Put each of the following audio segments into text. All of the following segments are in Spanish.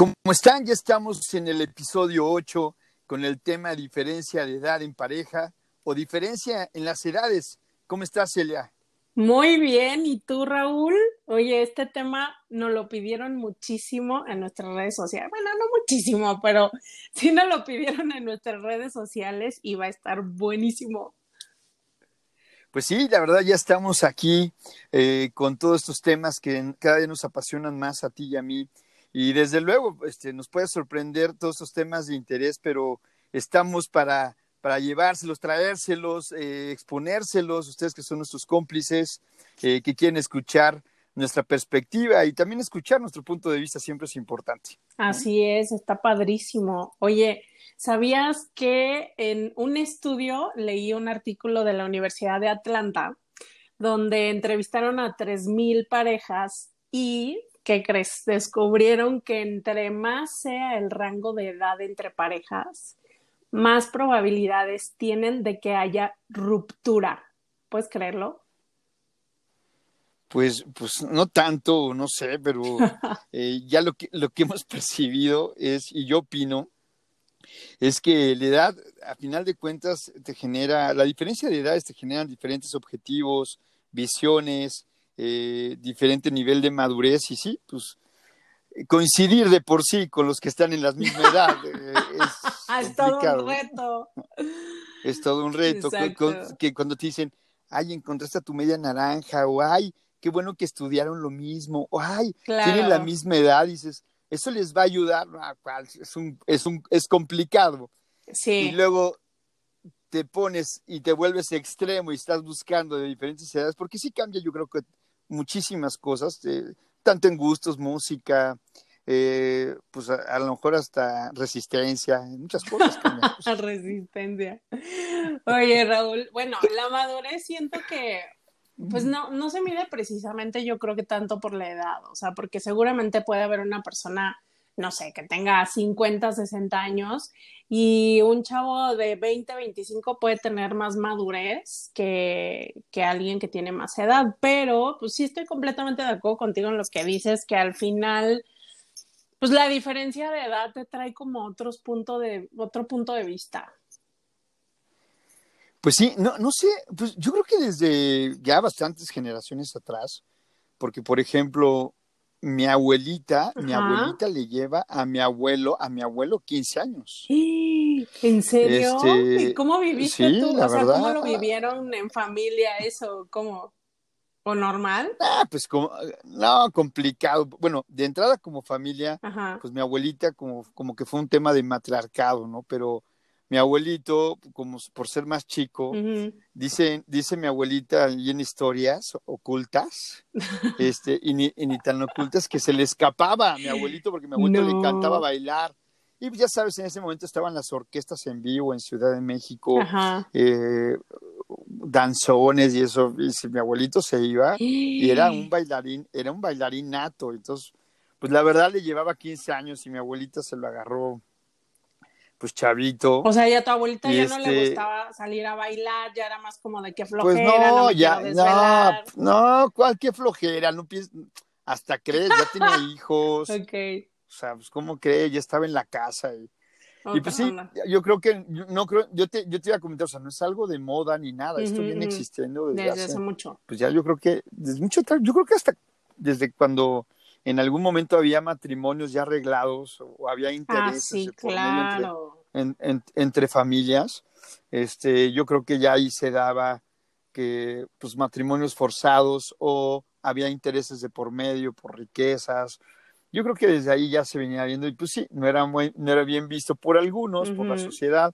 ¿Cómo están? Ya estamos en el episodio 8 con el tema diferencia de edad en pareja o diferencia en las edades. ¿Cómo estás, Celia? Muy bien, ¿y tú, Raúl? Oye, este tema nos lo pidieron muchísimo en nuestras redes sociales. Bueno, no muchísimo, pero sí nos lo pidieron en nuestras redes sociales y va a estar buenísimo. Pues sí, la verdad ya estamos aquí eh, con todos estos temas que cada vez nos apasionan más a ti y a mí. Y desde luego, este, nos puede sorprender todos estos temas de interés, pero estamos para, para llevárselos, traérselos, eh, exponérselos, ustedes que son nuestros cómplices, eh, que quieren escuchar nuestra perspectiva y también escuchar nuestro punto de vista siempre es importante. Así es, está padrísimo. Oye, ¿sabías que en un estudio leí un artículo de la Universidad de Atlanta donde entrevistaron a 3.000 parejas y ¿qué crees? Descubrieron que entre más sea el rango de edad entre parejas, más probabilidades tienen de que haya ruptura. ¿Puedes creerlo? Pues, pues no tanto, no sé, pero eh, ya lo que, lo que hemos percibido es, y yo opino, es que la edad, a final de cuentas, te genera, la diferencia de edades te generan diferentes objetivos, visiones, eh, diferente nivel de madurez y sí, pues coincidir de por sí con los que están en la misma edad eh, es, es todo un reto. Es todo un reto. Que, cuando te dicen, ay, encontraste a tu media naranja, o ay, qué bueno que estudiaron lo mismo, o ay, tienen la misma edad, dices, eso les va a ayudar, es, un, es, un, es complicado. Sí. Y luego te pones y te vuelves extremo y estás buscando de diferentes edades, porque sí cambia, yo creo que muchísimas cosas, eh, tanto en gustos, música, eh, pues a, lo mejor hasta resistencia, muchas cosas. resistencia. Oye, Raúl, bueno, la madurez siento que pues no, no se mide precisamente yo creo que tanto por la edad, o sea, porque seguramente puede haber una persona no sé, que tenga 50, 60 años y un chavo de 20, 25 puede tener más madurez que, que alguien que tiene más edad, pero pues sí estoy completamente de acuerdo contigo en lo que dices, que al final, pues la diferencia de edad te trae como otros punto de, otro punto de vista. Pues sí, no, no sé, pues yo creo que desde ya bastantes generaciones atrás, porque por ejemplo, mi abuelita, mi abuelita le lleva a mi abuelo, a mi abuelo 15 años. ¿En serio? Este, ¿Cómo viviste tú? o sea, ¿cómo lo vivieron en familia eso? ¿Cómo? ¿O normal? Ah, pues como, no, complicado. Bueno, de entrada como familia, pues mi abuelita como, como que fue un tema de matriarcado, ¿no? Pero mi abuelito, como por ser más chico, dice, dice mi abuelita y en historias ocultas, este, y ni, tan ocultas que se le escapaba a mi abuelito porque mi abuelito le encantaba bailar. Y ya sabes, en ese momento estaban las orquestas en vivo en Ciudad de México, eh, danzones y eso, y mi abuelito se iba y era un bailarín, era un bailarín nato, entonces, pues la verdad le llevaba 15 años y mi abuelita se lo agarró pues chavito. O sea, ya a tu abuelita ya no le este gustaba salir a bailar, ya era más como de que pues flojera. Pues no, ya, no, no, cualquier flojera, no piensas, hasta crees, ya tiene hijos. ok. O sea, pues cómo cree, ya estaba en la casa y, y pues sí, yo creo que, no creo, yo te, yo te iba a comentar, o sea, no es algo de moda ni nada, esto viene existiendo desde, hace, mucho. Pues ya yo creo que, desde mucho, yo creo que hasta desde cuando en algún momento había matrimonios ya arreglados o había ah, intereses entre, familias. Este, yo creo que ya ahí se daba que pues matrimonios forzados o había intereses de por medio, por riquezas. Yo creo que desde ahí ya se venía viendo y pues sí, no era, muy, no era bien visto por algunos, por la sociedad,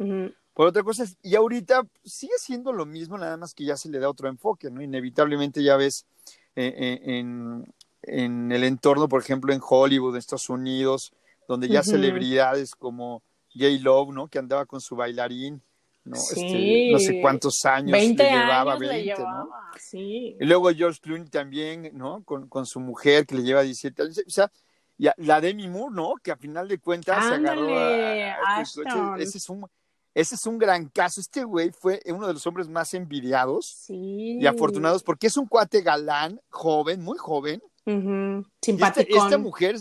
por otra cosa. Y ahorita sigue siendo lo mismo, nada más que ya se le da otro enfoque, ¿no? Inevitablemente ya ves eh, eh, en, en el entorno, por ejemplo, en Hollywood, en Estados Unidos, donde ya celebridades como J. Love, ¿no? Que andaba con su bailarín, ¿no? Este, no sé cuántos años 20 le llevaba, años 20, le llevaba, ¿no? Sí. Y luego George Clooney también, ¿no? Con, con su mujer que le lleva 17 años. O sea, ya, la Demi Moore, ¿no? Que a final de cuentas se agarró a, este ese es un ese es un gran caso. Este güey fue uno de los hombres más envidiados sí. y afortunados porque es un cuate galán, joven, muy joven, Uh esta, mujer,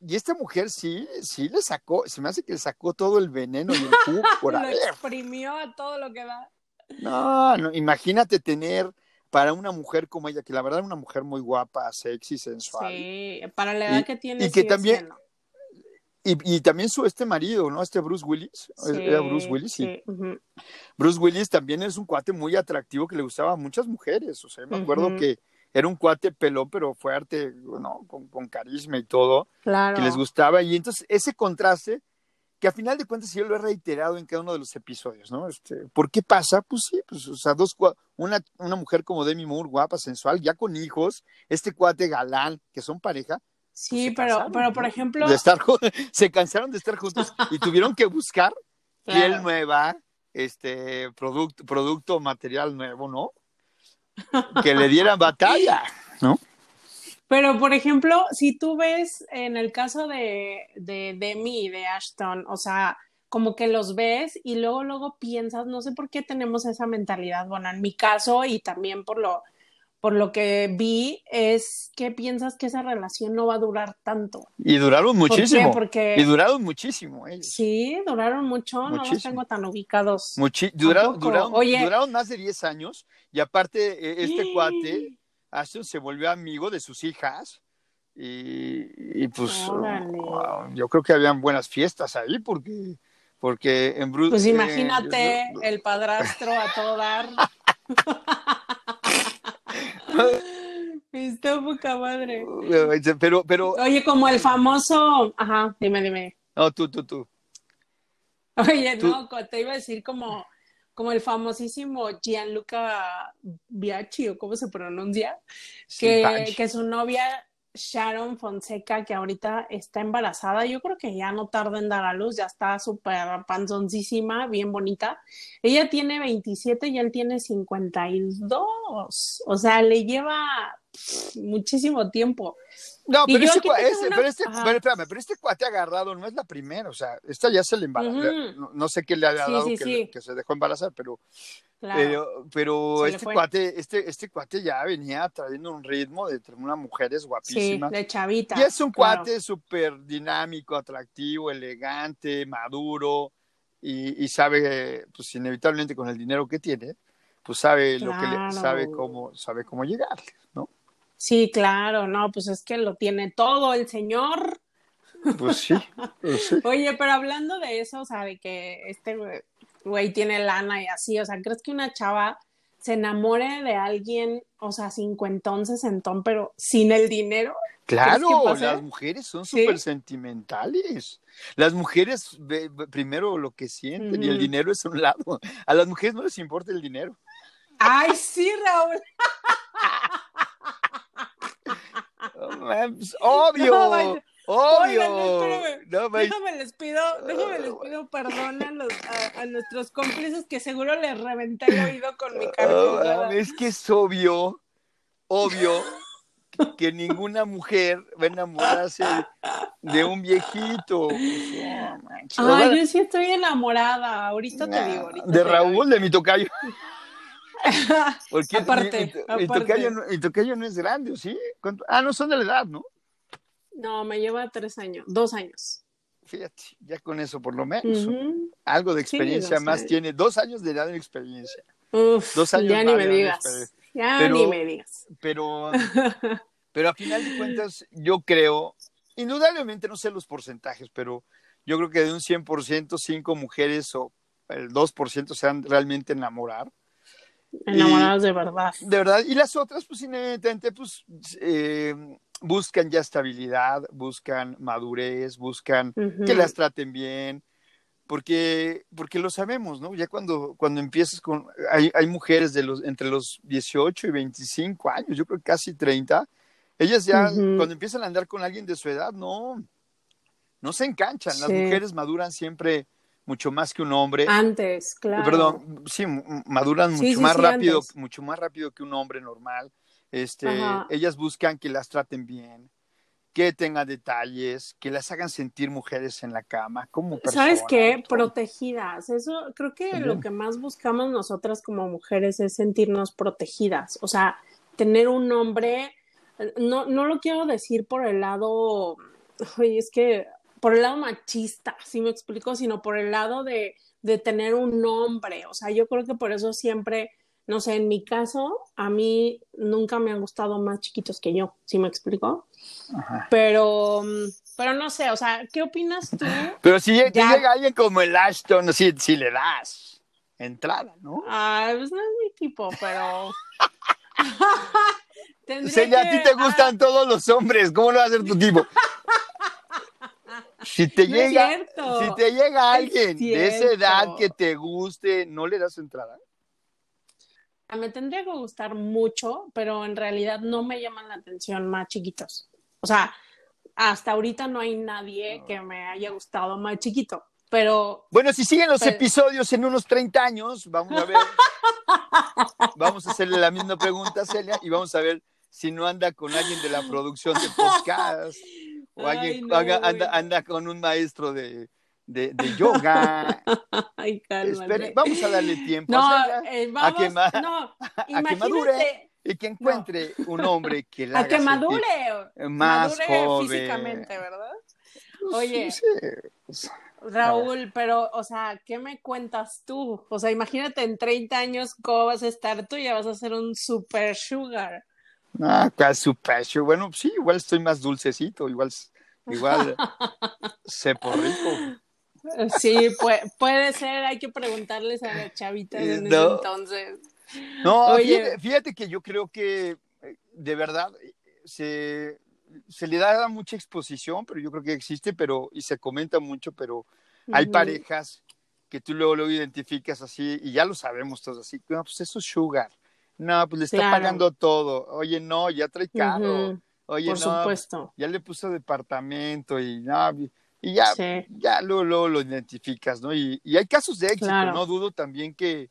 y esta mujer sí, sí le sacó, se me hace que le sacó todo el veneno y el jugo por Lo exprimió a todo lo que da. No, no, imagínate tener para una mujer como ella, que la verdad es una mujer muy guapa, sexy, sensual. Sí, para la edad que tiene. Y que también, y, también su este marido, ¿no? Este Bruce Willis, era Bruce Willis, sí. Bruce Willis también es un cuate muy atractivo que le gustaba a muchas mujeres, o sea, me acuerdo que era un cuate pelón, pero fuerte, ¿no? Con, con, carisma y todo, claro. que les gustaba, y entonces ese contraste que a final de cuentas yo lo he reiterado en cada uno de los episodios, ¿no? Este, ¿Por qué pasa? Pues sí, pues, o sea, dos, una, una mujer como Demi Moore, guapa, sensual, ya con hijos, este cuate galán, que son pareja. Pues sí, pero, pero por ejemplo. De estar, se cansaron de estar juntos y tuvieron que buscar piel nueva, este, producto, producto, material nuevo, ¿no? Que le dieran batalla, ¿no? Pero, por ejemplo, si tú ves en el caso de, de, de mí, de Ashton, o sea, como que los ves y luego, luego piensas, no sé por qué tenemos esa mentalidad, bueno, en mi caso y también por lo, por lo que vi, es que piensas que esa relación no va a durar tanto. Y duraron muchísimo. Porque... Y duraron muchísimo ellos. Sí, duraron mucho, no los tengo tan ubicados. duraron, duraron, duraron más de 10 años y aparte e, este cuate Ashton se volvió amigo de sus hijas y, pues yo creo que habían buenas fiestas ahí porque porque en Bruce pues imagínate el padrastro a todo dar Está poca madre. Pero, pero. Oye, como el famoso. Ajá, dime, dime. No, tú, tú, tú. Oye, no, te iba a decir como como el famosísimo Gianluca Biachi, o cómo se pronuncia, que, que su novia Sharon Fonseca, que ahorita está embarazada, yo creo que ya no tarda en dar a luz, ya está súper panzoncísima, bien bonita. Ella tiene 27 y él tiene 52, o sea, le lleva muchísimo tiempo. No, pero, este, pero, este, pero, este cuate agarrado no es la primera, o sea, esta ya se le embarazó, no, sé qué le ha dado que, se dejó embarazar, pero, pero, este cuate, este, este cuate ya venía trayendo un ritmo de unas mujeres guapísimas. Sí, de chavita. Y es un cuate súper dinámico, atractivo, elegante, maduro, y, y, sabe, pues inevitablemente con el dinero que tiene, pues sabe lo que le, sabe cómo, sabe cómo llegarle, ¿no? Sí, claro, no, pues es que lo tiene todo el señor. Pues sí, pues Oye, pero hablando de eso, o sea, de que este güey tiene lana y así, o sea, ¿crees que una chava se enamore de alguien, o sea, cincuentón, sesentón, pero sin el dinero? Claro, las mujeres son súper sentimentales. Las mujeres, primero lo que sienten y el dinero es un lado. A las mujeres no les importa el dinero. Ay, sí, Raúl. obvio. obvio. déjame les pido, déjame les pido perdón a, los, a, nuestros cómplices que seguro les reventé el oído con mi cara. es que es obvio, obvio que ninguna mujer va a enamorarse de un viejito. Ay, yo sí estoy enamorada, ahorita te digo. de Raúl, de mi tocayo. Porque aparte, y, tocayo, no es grande, ¿sí? Ah, no son de la edad, ¿no? No, me lleva tres años, dos años. Fíjate, ya con eso por lo menos. Algo de experiencia más tiene, dos años de edad de experiencia. dos años ya ni me digas. Ya ni me digas. Pero, pero a final de cuentas, yo creo, indudablemente no sé los porcentajes, pero yo creo que de un 100%, cinco mujeres o el 2% se han realmente enamorar. Enamoradas de verdad. De verdad. Y las otras, pues, inmediatamente, pues, eh, buscan ya estabilidad, buscan madurez, buscan que las traten bien, porque, porque lo sabemos, ¿no? Ya cuando, cuando empiezas con, hay, hay mujeres de los, entre los 18 y 25 años, yo creo que casi 30, ellas ya, cuando empiezan a andar con alguien de su edad, no, no se enganchan, las mujeres maduran siempre mucho más que un hombre. Antes, claro. Perdón, sí, maduran mucho más rápido, mucho más rápido que un hombre normal. Este, ellas buscan que las traten bien, que tengan detalles, que las hagan sentir mujeres en la cama, como ¿Sabes qué? Protegidas. Eso creo que lo que más buscamos nosotras como mujeres es sentirnos protegidas. O sea, tener un hombre, no, no lo quiero decir por el lado oye, es que por el lado machista, si me explico, sino por el lado de, de tener un nombre. O sea, yo creo que por eso siempre, no sé, en mi caso, a mí nunca me han gustado más chiquitos que yo, ¿sí me explico? Pero, pero no sé, o sea, ¿qué opinas tú? Pero si llega alguien como el Ashton, si, si le das entrada, ¿no? Ah, pues no es mi tipo, pero... Celia, a ti te gustan todos los hombres, ¿cómo lo va a hacer tu tipo? Si te, llega, si te llega alguien de esa edad que te guste, ¿no le das entrada? Me tendría que gustar mucho, pero en realidad no me llaman la atención más chiquitos. O sea, hasta ahorita no hay nadie que me haya gustado más chiquito. Pero. Bueno, si siguen los episodios en unos 30 años, vamos a ver. vamos a hacerle la misma pregunta a Celia y vamos a ver si no anda con alguien de la producción de podcast o alguien anda, anda, con un maestro de, de, yoga. Ay, Espere, vamos a darle tiempo no, a, eh, vamos, a, que no, a que madure y que encuentre un hombre que la a que madure más joven. físicamente, ¿verdad? Oye, Raúl, pero, o sea, ¿qué me cuentas tú? O sea, imagínate en 30 años cómo vas a estar tú, ya vas a ser un super sugar. Ah, acá super sugar. Bueno, sí, igual estoy más dulcecito, igual, igual sepo rico. Sí, puede, puede ser, hay que preguntarles a la chavita de entonces. No, fíjate, que yo creo que eh, de verdad se, se le da mucha exposición, pero yo creo que existe, pero, y se comenta mucho, pero hay parejas que tú luego lo identificas así, y ya lo sabemos todos así, no, pues eso es sugar, no, pues le está pagando todo, oye, no, ya trae carro, oye, Por no, supuesto. ya le puso departamento, y no, y ya, ya luego, lo identificas, ¿no? Y, y hay casos de éxito, no dudo también que,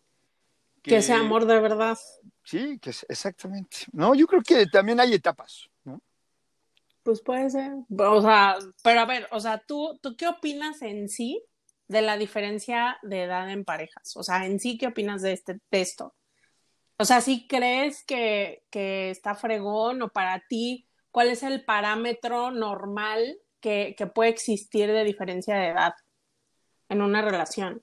que... Que sea amor de verdad. Sí, que exactamente. No, yo creo que también hay etapas, ¿no? Pues puede ser. O sea, pero a ver, o sea, ¿tú, ¿tú qué opinas en sí de la diferencia de edad en parejas? O sea, en sí, ¿qué opinas de este texto? O sea, ¿sí crees que, que está fregón o para ti, cuál es el parámetro normal que, que puede existir de diferencia de edad en una relación?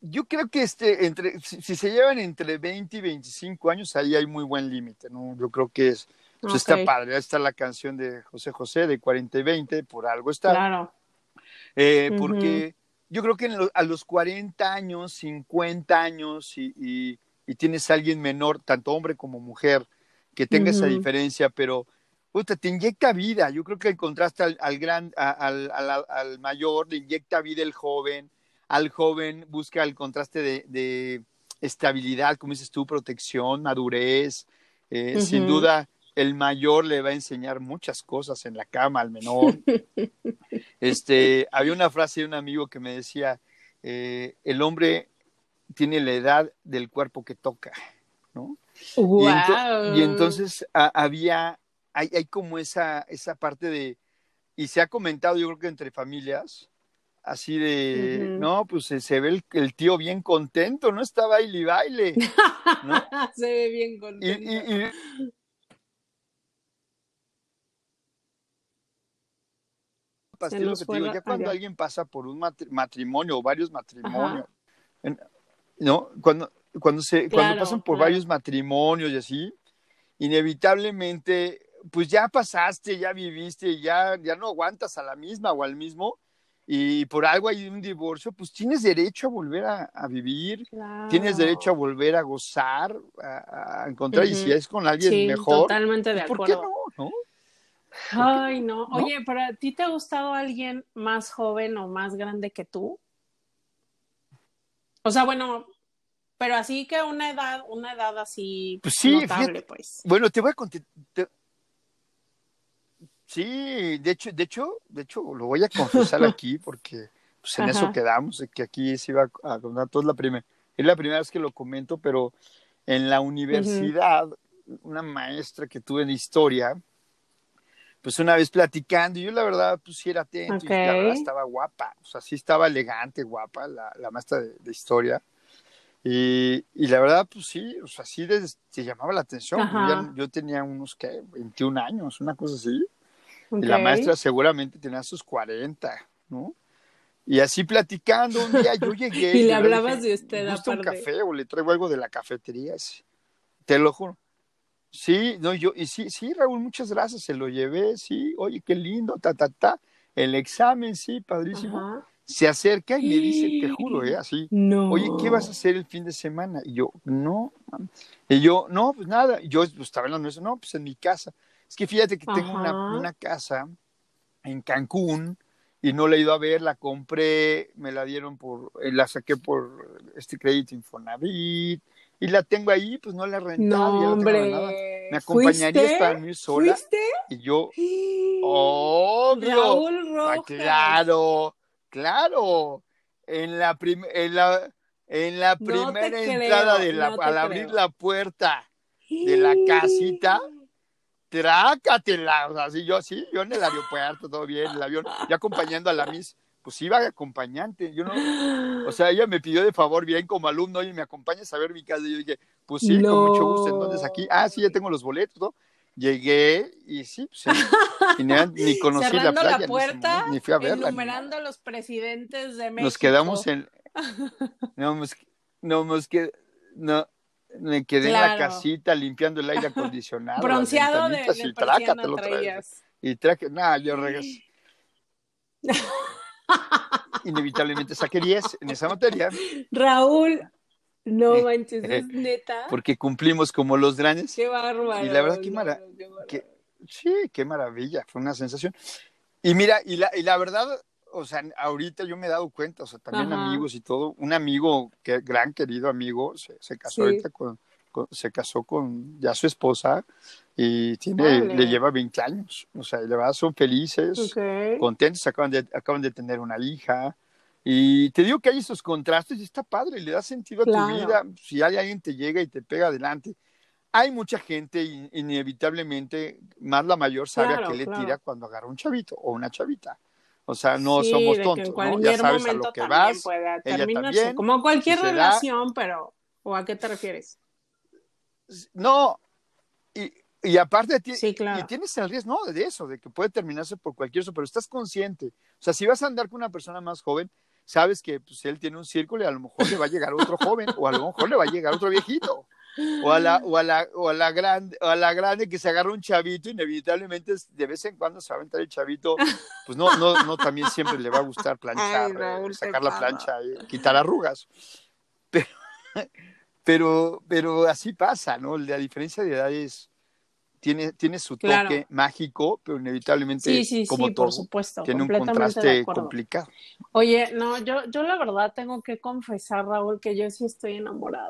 Yo creo que este, entre, si, se llevan entre 20 y 25 años, ahí hay muy buen límite, ¿no? Yo creo que es, pues está padre. Ahí está la canción de José José de 40 y 20, por algo está. Claro. Eh, porque yo creo que a los 40 años, 50 años y, y, tienes a alguien menor, tanto hombre como mujer, que tenga esa diferencia, pero puta, te inyecta vida. Yo creo que el contraste al, al gran, al, al, al, mayor, le inyecta vida el joven, al joven busca el contraste de, de estabilidad, como dices tú, protección, madurez. Eh, sin duda, el mayor le va a enseñar muchas cosas en la cama al menor. este, había una frase de un amigo que me decía, eh, el hombre tiene la edad del cuerpo que toca, ¿no? Y, entonces había, hay, hay, como esa, esa parte de, y se ha comentado yo creo que entre familias, así de, no, pues se, ve el, tío bien contento, ¿no? Está baile y baile. ¿no? se ve bien contento. ya cuando alguien pasa por un matrimonio o varios matrimonios, ¿no? Cuando, cuando, se, cuando pasan por varios matrimonios y así, inevitablemente, pues ya pasaste, ya viviste, ya, ya no aguantas a la misma o al mismo, y por algo hay un divorcio, pues tienes derecho a volver a, vivir, tienes derecho a volver a gozar, a, encontrar, y si es con alguien mejor, totalmente de acuerdo. Pues, ¿por qué no? ¿no? Ay, no. Oye, ¿pero a ti te ha gustado alguien más joven o más grande que tú? O sea, bueno, pero así que una edad, una edad así pues sí, notable, pues. Bueno, te voy a contestar. Sí, de hecho, de hecho, de hecho, lo voy a confesar aquí porque pues, en eso quedamos, que aquí se iba a contar todo la primera, es la primera vez que lo comento, pero en la universidad, una maestra que tuve de historia, pues una vez platicando, y yo la verdad, pues sí era atento, y la verdad estaba guapa, o sea, sí estaba elegante, guapa, la, la maestra de, historia. Y, y, la verdad, pues sí, o sea, sí se llamaba la atención. Yo, yo, tenía unos, ¿qué? 21 años, una cosa así. Y la maestra seguramente tenía sus 40, ¿no? Y así platicando un día yo llegué. y le hablabas de usted aparte. un café o le traigo algo de la cafetería? Te lo juro. Sí, no, yo, y sí, sí, Raúl, muchas gracias, se lo llevé, sí, oye, qué lindo, ta, ta, ta. El examen, sí, padrísimo. Se acerca y me dice, te juro, ¿eh? Así, no. oye, ¿qué vas a hacer el fin de semana? Y yo, no, y yo, no, pues nada. Y yo pues, estaba en la noche, no, pues en mi casa. Es que fíjate que tengo una, una, casa en Cancún y no la he ido a ver, la compré, me la dieron por, eh, la saqué por este crédito Infonavit y la tengo ahí, pues no la he rentado, no, hombre. nada. ¿Me acompañarías para mí sola? ¿Fuiste? Y yo, obvio. Raúl ah, claro, claro. En la, en la, en la primera entrada de la, al abrir la puerta de la casita, trácatela, o sea, así yo, sí, yo en el aeropuerto, todo bien, el avión, y acompañando a la Miss, pues iba acompañante, yo no, o sea, ella me pidió de favor bien como alumno, y me acompañas a ver mi casa, y yo dije, pues sí, con mucho gusto, entonces aquí, ah, sí, ya tengo los boletos, ¿no? Llegué y sí, pues, ni, ni, conocí la playa, la puerta, ni, fui a verla. Enumerando a los presidentes de México. Nos quedamos en, no, nos, no, nos que, no, me quedé en la casita limpiando el aire acondicionado. Bronceado de, de y trácate lo traías. Y traque, nada, yo regresé. Inevitablemente saqué 10 en esa materia. Raúl, no manches, es neta. Porque cumplimos como los grandes. Qué bárbaro. Y la verdad, qué maravilla. Sí, qué maravilla, fue una sensación. Y mira, y la, y la verdad, o sea, ahorita yo me he dado cuenta, o sea, también amigos y todo, un amigo, que gran querido amigo, se, se casó ahorita con, se casó con ya su esposa y tiene, le lleva 20 años, o sea, y la son felices, contentos, acaban de, acaban de tener una hija, y te digo que hay esos contrastes y está padre, le da sentido a tu vida, si hay alguien te llega y te pega adelante. Hay mucha gente, inevitablemente, más la mayor sabe a qué le tira cuando agarra un chavito o una chavita. O sea, no somos tontos, ¿no? Ya sabes a lo que vas. Ella también, como cualquier relación, pero ¿o a qué te refieres? No, y, y aparte sí, claro. y tienes el riesgo, no, de eso, de que puede terminarse por cualquier eso, pero estás consciente. O sea, si vas a andar con una persona más joven, sabes que pues, él tiene un círculo y a lo mejor le va a llegar otro joven, o a lo mejor le va a llegar otro viejito. O a la, o a la, o a la grande, o a la grande que se agarra un chavito, inevitablemente de vez en cuando se va a entrar el chavito, pues no, no, no también siempre le va a gustar planchar, eh, sacar la plancha, y quitar arrugas. Pero, pero, pero así pasa, ¿no? La diferencia de edades tiene, tiene su toque mágico, pero inevitablemente, como todo, tiene un contraste complicado. Oye, no, yo, yo la verdad tengo que confesar, Raúl, que yo sí estoy enamorada.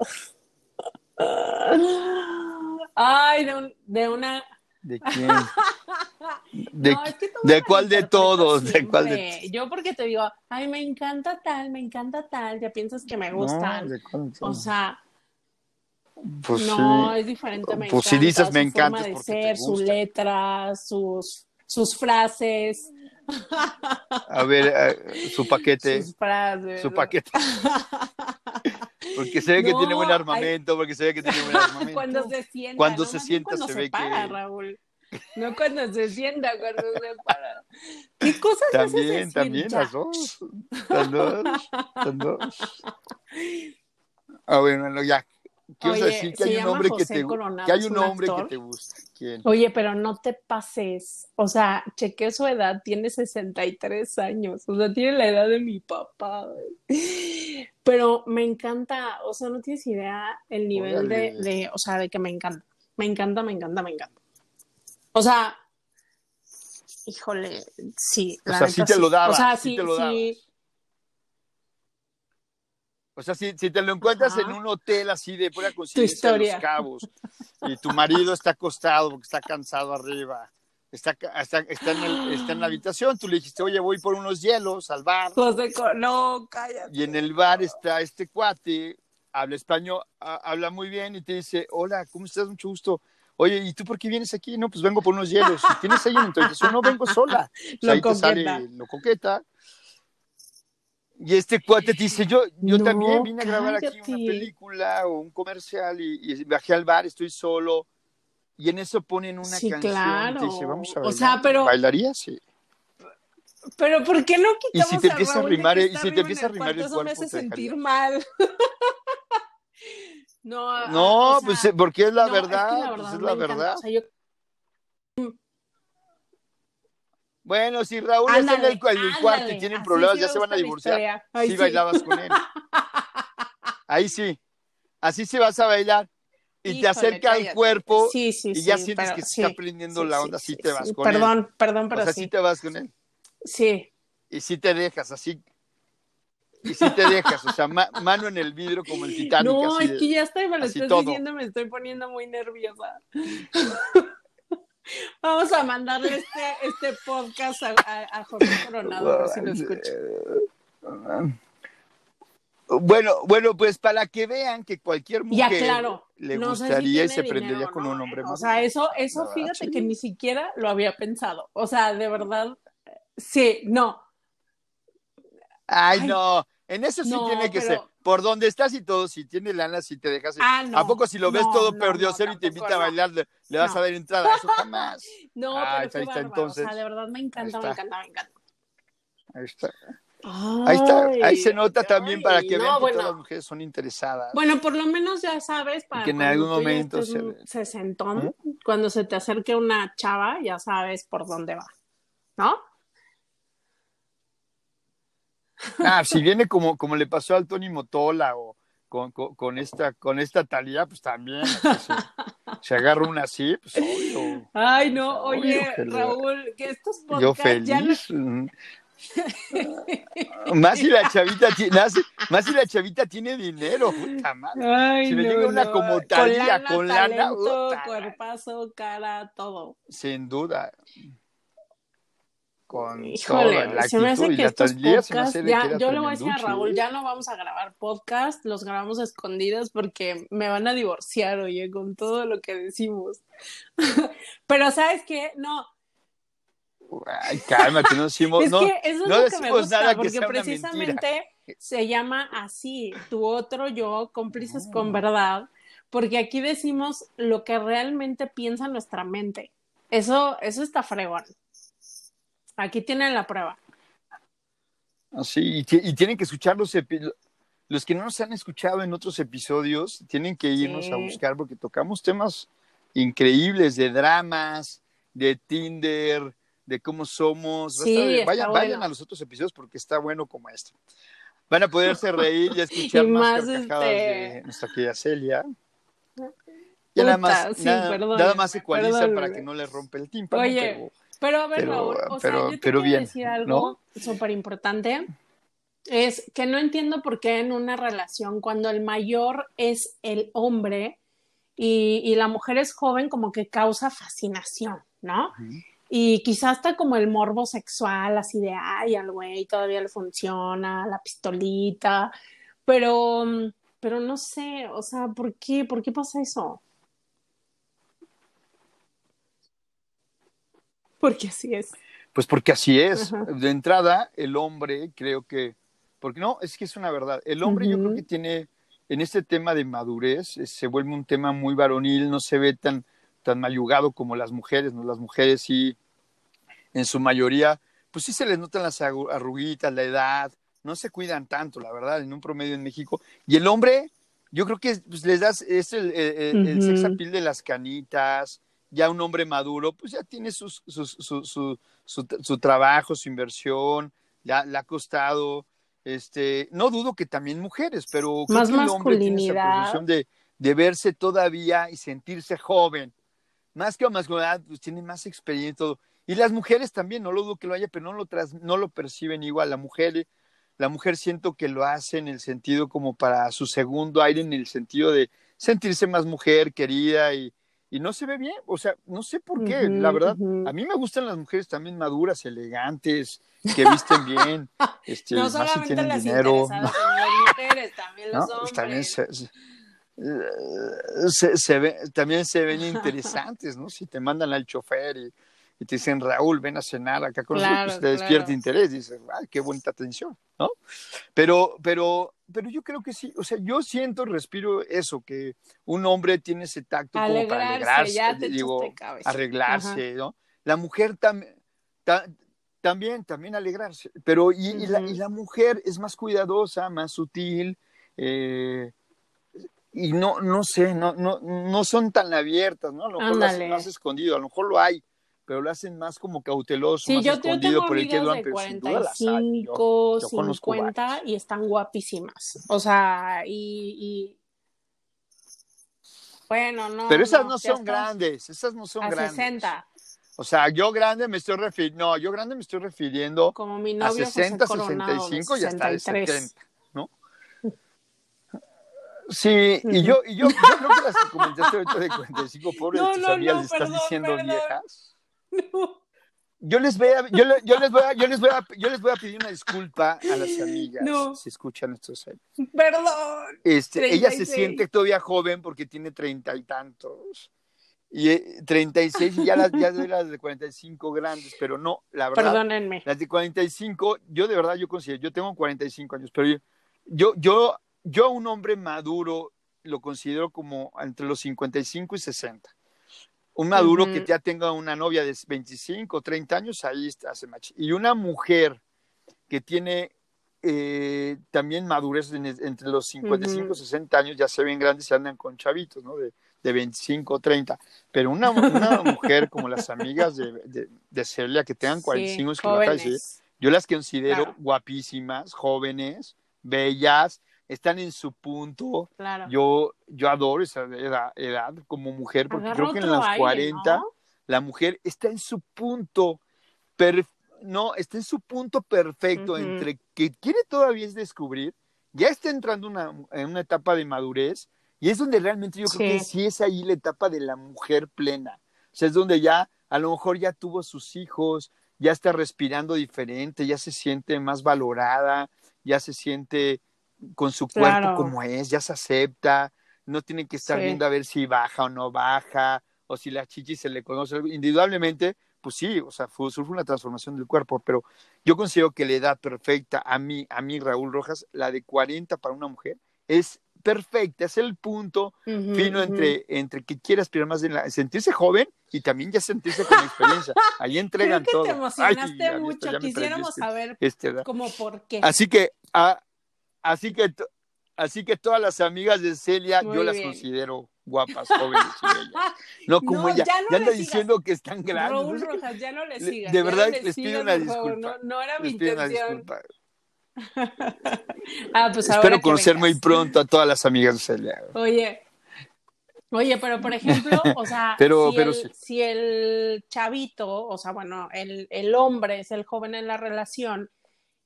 Ay, de, de una... ¿De quién? ¿De, ¿de cuál de todos? ¿De cuál de... Yo porque te digo, ay, me encanta tal, me encanta tal, ya piensas que me gustan. o sea, pues no, es diferente. Me pues si dices me encanta. Su forma de ser, su letra, sus, sus frases. A ver, eh, su paquete. Sus frases. Su paquete. Porque se ve que tiene buen armamento, porque se ve que tiene buen armamento. cuando se sienta. Cuando se sienta se, ve para, que. Raúl. No cuando se sienta, cuando se para. ¿Qué cosas También, también, las dos. Las dos. Las dos. Ah, bueno, ya. Quiero decir que hay un hombre que te que hay un hombre que te gusta. ¿Quién? Oye, pero no te pases. O sea, chequeé su edad, tiene 63 años. O sea, tiene la edad de mi papá. Pero me encanta, o sea, no tienes idea el nivel de, de, o sea, de que me encanta. Me encanta, me encanta, me encanta. O sea, híjole, sí. o sea, sí te lo daba. O sea, sí, te lo sí, o sea, si, si te lo encuentras en un hotel así de pura conciencia de los cabos y tu marido está acostado porque está cansado arriba, está, está, está, en el, está en la habitación, tú le dijiste, oye, voy por unos hielos al bar. José, no, cállate. Y en el bar está este cuate, habla español, habla muy bien y te dice, hola, ¿cómo estás? Mucho gusto. Oye, ¿y tú por qué vienes aquí? No, pues vengo por unos hielos. ¿Tienes ahí entonces No vengo sola. lo ahí te sale lo coqueta y este cuate te dice, yo, yo también vine a grabar aquí una película o un comercial y, bajé al bar, estoy solo. y en eso ponen una canción claro. dice, vamos a bailar. O sea, pero... ¿Bailaría? Sí. Pero ¿por qué no quitamos y si te empieza a, rimar, y si te empieza a rimar el cuerpo, eso me hace sentir mal. no, no pues porque es la verdad, pues es la verdad. O sea, yo... Bueno, si Raúl está en el, cuarto y tienen problemas, ya se van a divorciar. Sí, sí, bailabas con él. Ahí sí. Así se vas a bailar y te acerca al cuerpo y ya sientes que se está prendiendo la onda, así te vas con él. Perdón, perdón, pero o sea, sí. te vas con él. Sí. Y si te dejas, así. Y si te dejas, o sea, mano en el vidrio como el Titanic. No, es que ya estoy, me lo estás diciendo, me estoy poniendo muy nerviosa. Vamos a mandarle este, este podcast a, a, José Coronado, si lo escucha. Bueno, bueno, pues para que vean que cualquier mujer le gustaría y se prendería con un hombre más. O sea, eso, eso fíjate que ni siquiera lo había pensado. O sea, de verdad, sí, no. Ay, no, en eso sí tiene que ser. Por donde estás y todo, si tiene lana, si te dejas. Ah, ¿A poco si lo ves todo perdiosero y te invita a bailar, le, vas a dar entrada? Eso jamás. No, pero está, entonces. O sea, de verdad me encanta, me encanta, me encanta. Ahí está ahí está, ahí se nota también para que vean que todas las mujeres son interesadas. Bueno, por lo menos ya sabes para que en algún momento se sesentón, ¿Mm? cuando se te acerque una chava, ya sabes por dónde va, ¿no? Ah, si viene como, como le pasó al Tony Motola o con, con, esta con esta Talía, pues también se, agarra una así, pues Ay, no, oye, Raúl, que estos podcasts Yo feliz. más si la chavita tiene, más, si la chavita tiene dinero, puta madre. si le llega una como talía con lana, cuerpazo, cara, todo. Sin duda. Con Híjole, todo, se me hace que estos podcasts, ya, yo le voy a decir a Raúl, ya no vamos a grabar podcast, los grabamos escondidos porque me van a divorciar, oye, con todo lo que decimos. Pero, ¿sabes qué? No, Ay, cálmate, no decimos, es no, que eso es lo que me gusta, porque precisamente se llama así, tu otro yo, cómplices con verdad, porque aquí decimos lo que realmente piensa nuestra mente. Eso, eso está fregón. Aquí tienen la prueba. Sí, y, tienen que escuchar los los que no nos han escuchado en otros episodios, tienen que irnos a buscar porque tocamos temas increíbles de dramas, de Tinder, de cómo somos. vayan, vayan a los otros episodios porque está bueno como este. Van a poderse reír y escuchar más, más este... de nuestra querida Celia. Y nada más, nada, más ecualizan para que no le rompe el tímpano. Oye, pero, a ver, Raúl, o sea, yo te pero bien, decir algo súper importante. Es que no entiendo por qué en una relación, cuando el mayor es el hombre y, y la mujer es joven, como que causa fascinación, ¿no? Y quizás hasta como el morbo sexual, así de, ay, al güey todavía le funciona, la pistolita, pero, pero no sé, o sea, ¿por qué? ¿Por qué pasa eso? Porque así es. Pues porque así es. De entrada, el hombre, creo que, porque no, es que es una verdad. El hombre yo creo que tiene, en este tema de madurez, eh, se vuelve un tema muy varonil, no se ve tan, tan mayugado como las mujeres, ¿no? Las mujeres sí, en su mayoría, pues sí se les notan las arruguitas, la edad, no se cuidan tanto, la verdad, en un promedio en México. Y el hombre, yo creo que pues, les das, es el, el, sex appeal de las canitas, ya un hombre maduro, pues ya tiene sus, su, su, su, trabajo, su inversión, ya le ha costado, este, no dudo que también mujeres, pero creo Más que el hombre tiene esa posición de, de verse todavía y sentirse joven más que masculinidad, pues tienen más experiencia y todo. Y las mujeres también, no lo dudo que lo haya, pero no lo, tras, no lo perciben igual. La mujer, la mujer siento que lo hace en el sentido como para su segundo aire, en el sentido de sentirse más mujer, querida y, y no se ve bien. O sea, no sé por qué, la verdad. A mí me gustan las mujeres también maduras, elegantes, que visten bien, este, no más si tienen las dinero. Las mujeres, también los hombres. También se, se, ve, también se ven interesantes, ¿no? Si te mandan al chofer y, y te dicen, Raúl, ven a cenar acá con nosotros, pues te despierta interés, dices, ay, qué bonita atención, ¿no? Pero, pero, pero yo creo que sí, o sea, yo siento, respiro eso, que un hombre tiene ese tacto como para alegrarse, digo, arreglarse, ¿no? La mujer también, también, también alegrarse, pero y, la, y, la, mujer es más cuidadosa, más sutil, eh, y no, no sé, no, no, no son tan abiertas, ¿no? A lo mejor más escondido, a lo mejor lo hay, pero lo hacen más como cauteloso, sí, más yo, escondido por el que dudan, pero 45, 50 y están guapísimas. O sea, y, y... bueno, no. Pero esas no, son grandes, esas no son a grandes. 60. O sea, yo grande me estoy refiriendo, no, yo grande me estoy refiriendo como mi novio a 60, 65 y hasta de 70, ¿no? Sí, y yo, y yo, yo creo que las que comentaste ahorita de 45, pobres no, tus no, amigas, no, ¿les estás diciendo viejas? Yo les voy a, yo, yo, les voy a, yo les voy a, yo les voy a pedir una disculpa a las amigas si escuchan estos años. Perdón. Este, ella se siente todavía joven porque tiene treinta y tantos. Y eh, treinta y ya las, ya de las de 45 grandes, pero no, la verdad. Perdónenme. Las de 45, yo de verdad yo considero, yo tengo 45 años, pero yo, yo, yo, yo a un hombre maduro lo considero como entre los 55 y 60 un maduro que ya tenga una novia de 25 o 30 años, ahí está, hace macho. Y una mujer que tiene eh, también madurez entre los 55 y 60 años, ya se ven grandes y andan con chavitos, ¿no? De, de 25 o 30. Pero una, una mujer como las amigas de, de, Celia, que tengan 45 años, yo las considero guapísimas, jóvenes, bellas, están en su punto. Yo, yo adoro esa edad, como mujer, porque creo que en los 40 la mujer está en su punto, no, está en su punto perfecto entre que quiere todavía es descubrir, ya está entrando una, en una etapa de madurez, y es donde realmente yo creo que sí es ahí la etapa de la mujer plena. O sea, es donde ya, a lo mejor ya tuvo sus hijos, ya está respirando diferente, ya se siente más valorada, ya se siente con su cuerpo como es, ya se acepta, no tiene que estar viendo a ver si baja o no baja, o si la chichi se le conoce. Indudablemente, pues sí, o sea, fue, una transformación del cuerpo, pero yo considero que la edad perfecta a mí, a mí Raúl Rojas, la de 40 para una mujer, es perfecta, es el punto fino entre, entre que quiere aspirar más en la, sentirse joven y también ya sentirse con experiencia. Ahí entregan Creo que Te emocionaste mucho, quisiéramos saber este, cómo por qué. Así que a, Así que, así que todas las amigas de Celia, yo las considero guapas, jóvenes. No como ella, ya, anda diciendo que están grandes. Raúl Rojas, ya no le sigas. De verdad, les pido una disculpa. No, era mi intención. ah, pues Espero conocer muy pronto a todas las amigas de Celia. Oye, Oye, pero por ejemplo, o sea, pero, si, pero el, si, el, chavito, o sea, bueno, el, el, hombre es el joven en la relación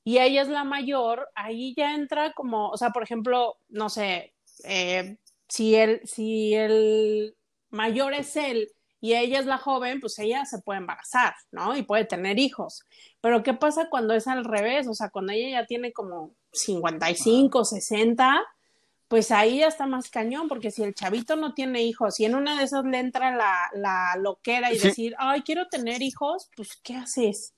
y ella es la mayor, ahí ya entra como, o sea, por ejemplo, no sé, eh, si, el, si el mayor es él y ella es la joven, pues ella se puede embarazar, ¿no? Y puede tener hijos. Pero ¿qué pasa cuando es al revés? O sea, cuando ella ya tiene como 55, 60, pues ahí ya está más cañón, porque si el chavito no tiene hijos y en una de esas le entra la, la loquera y decir, ay, quiero tener hijos, pues ¿qué haces?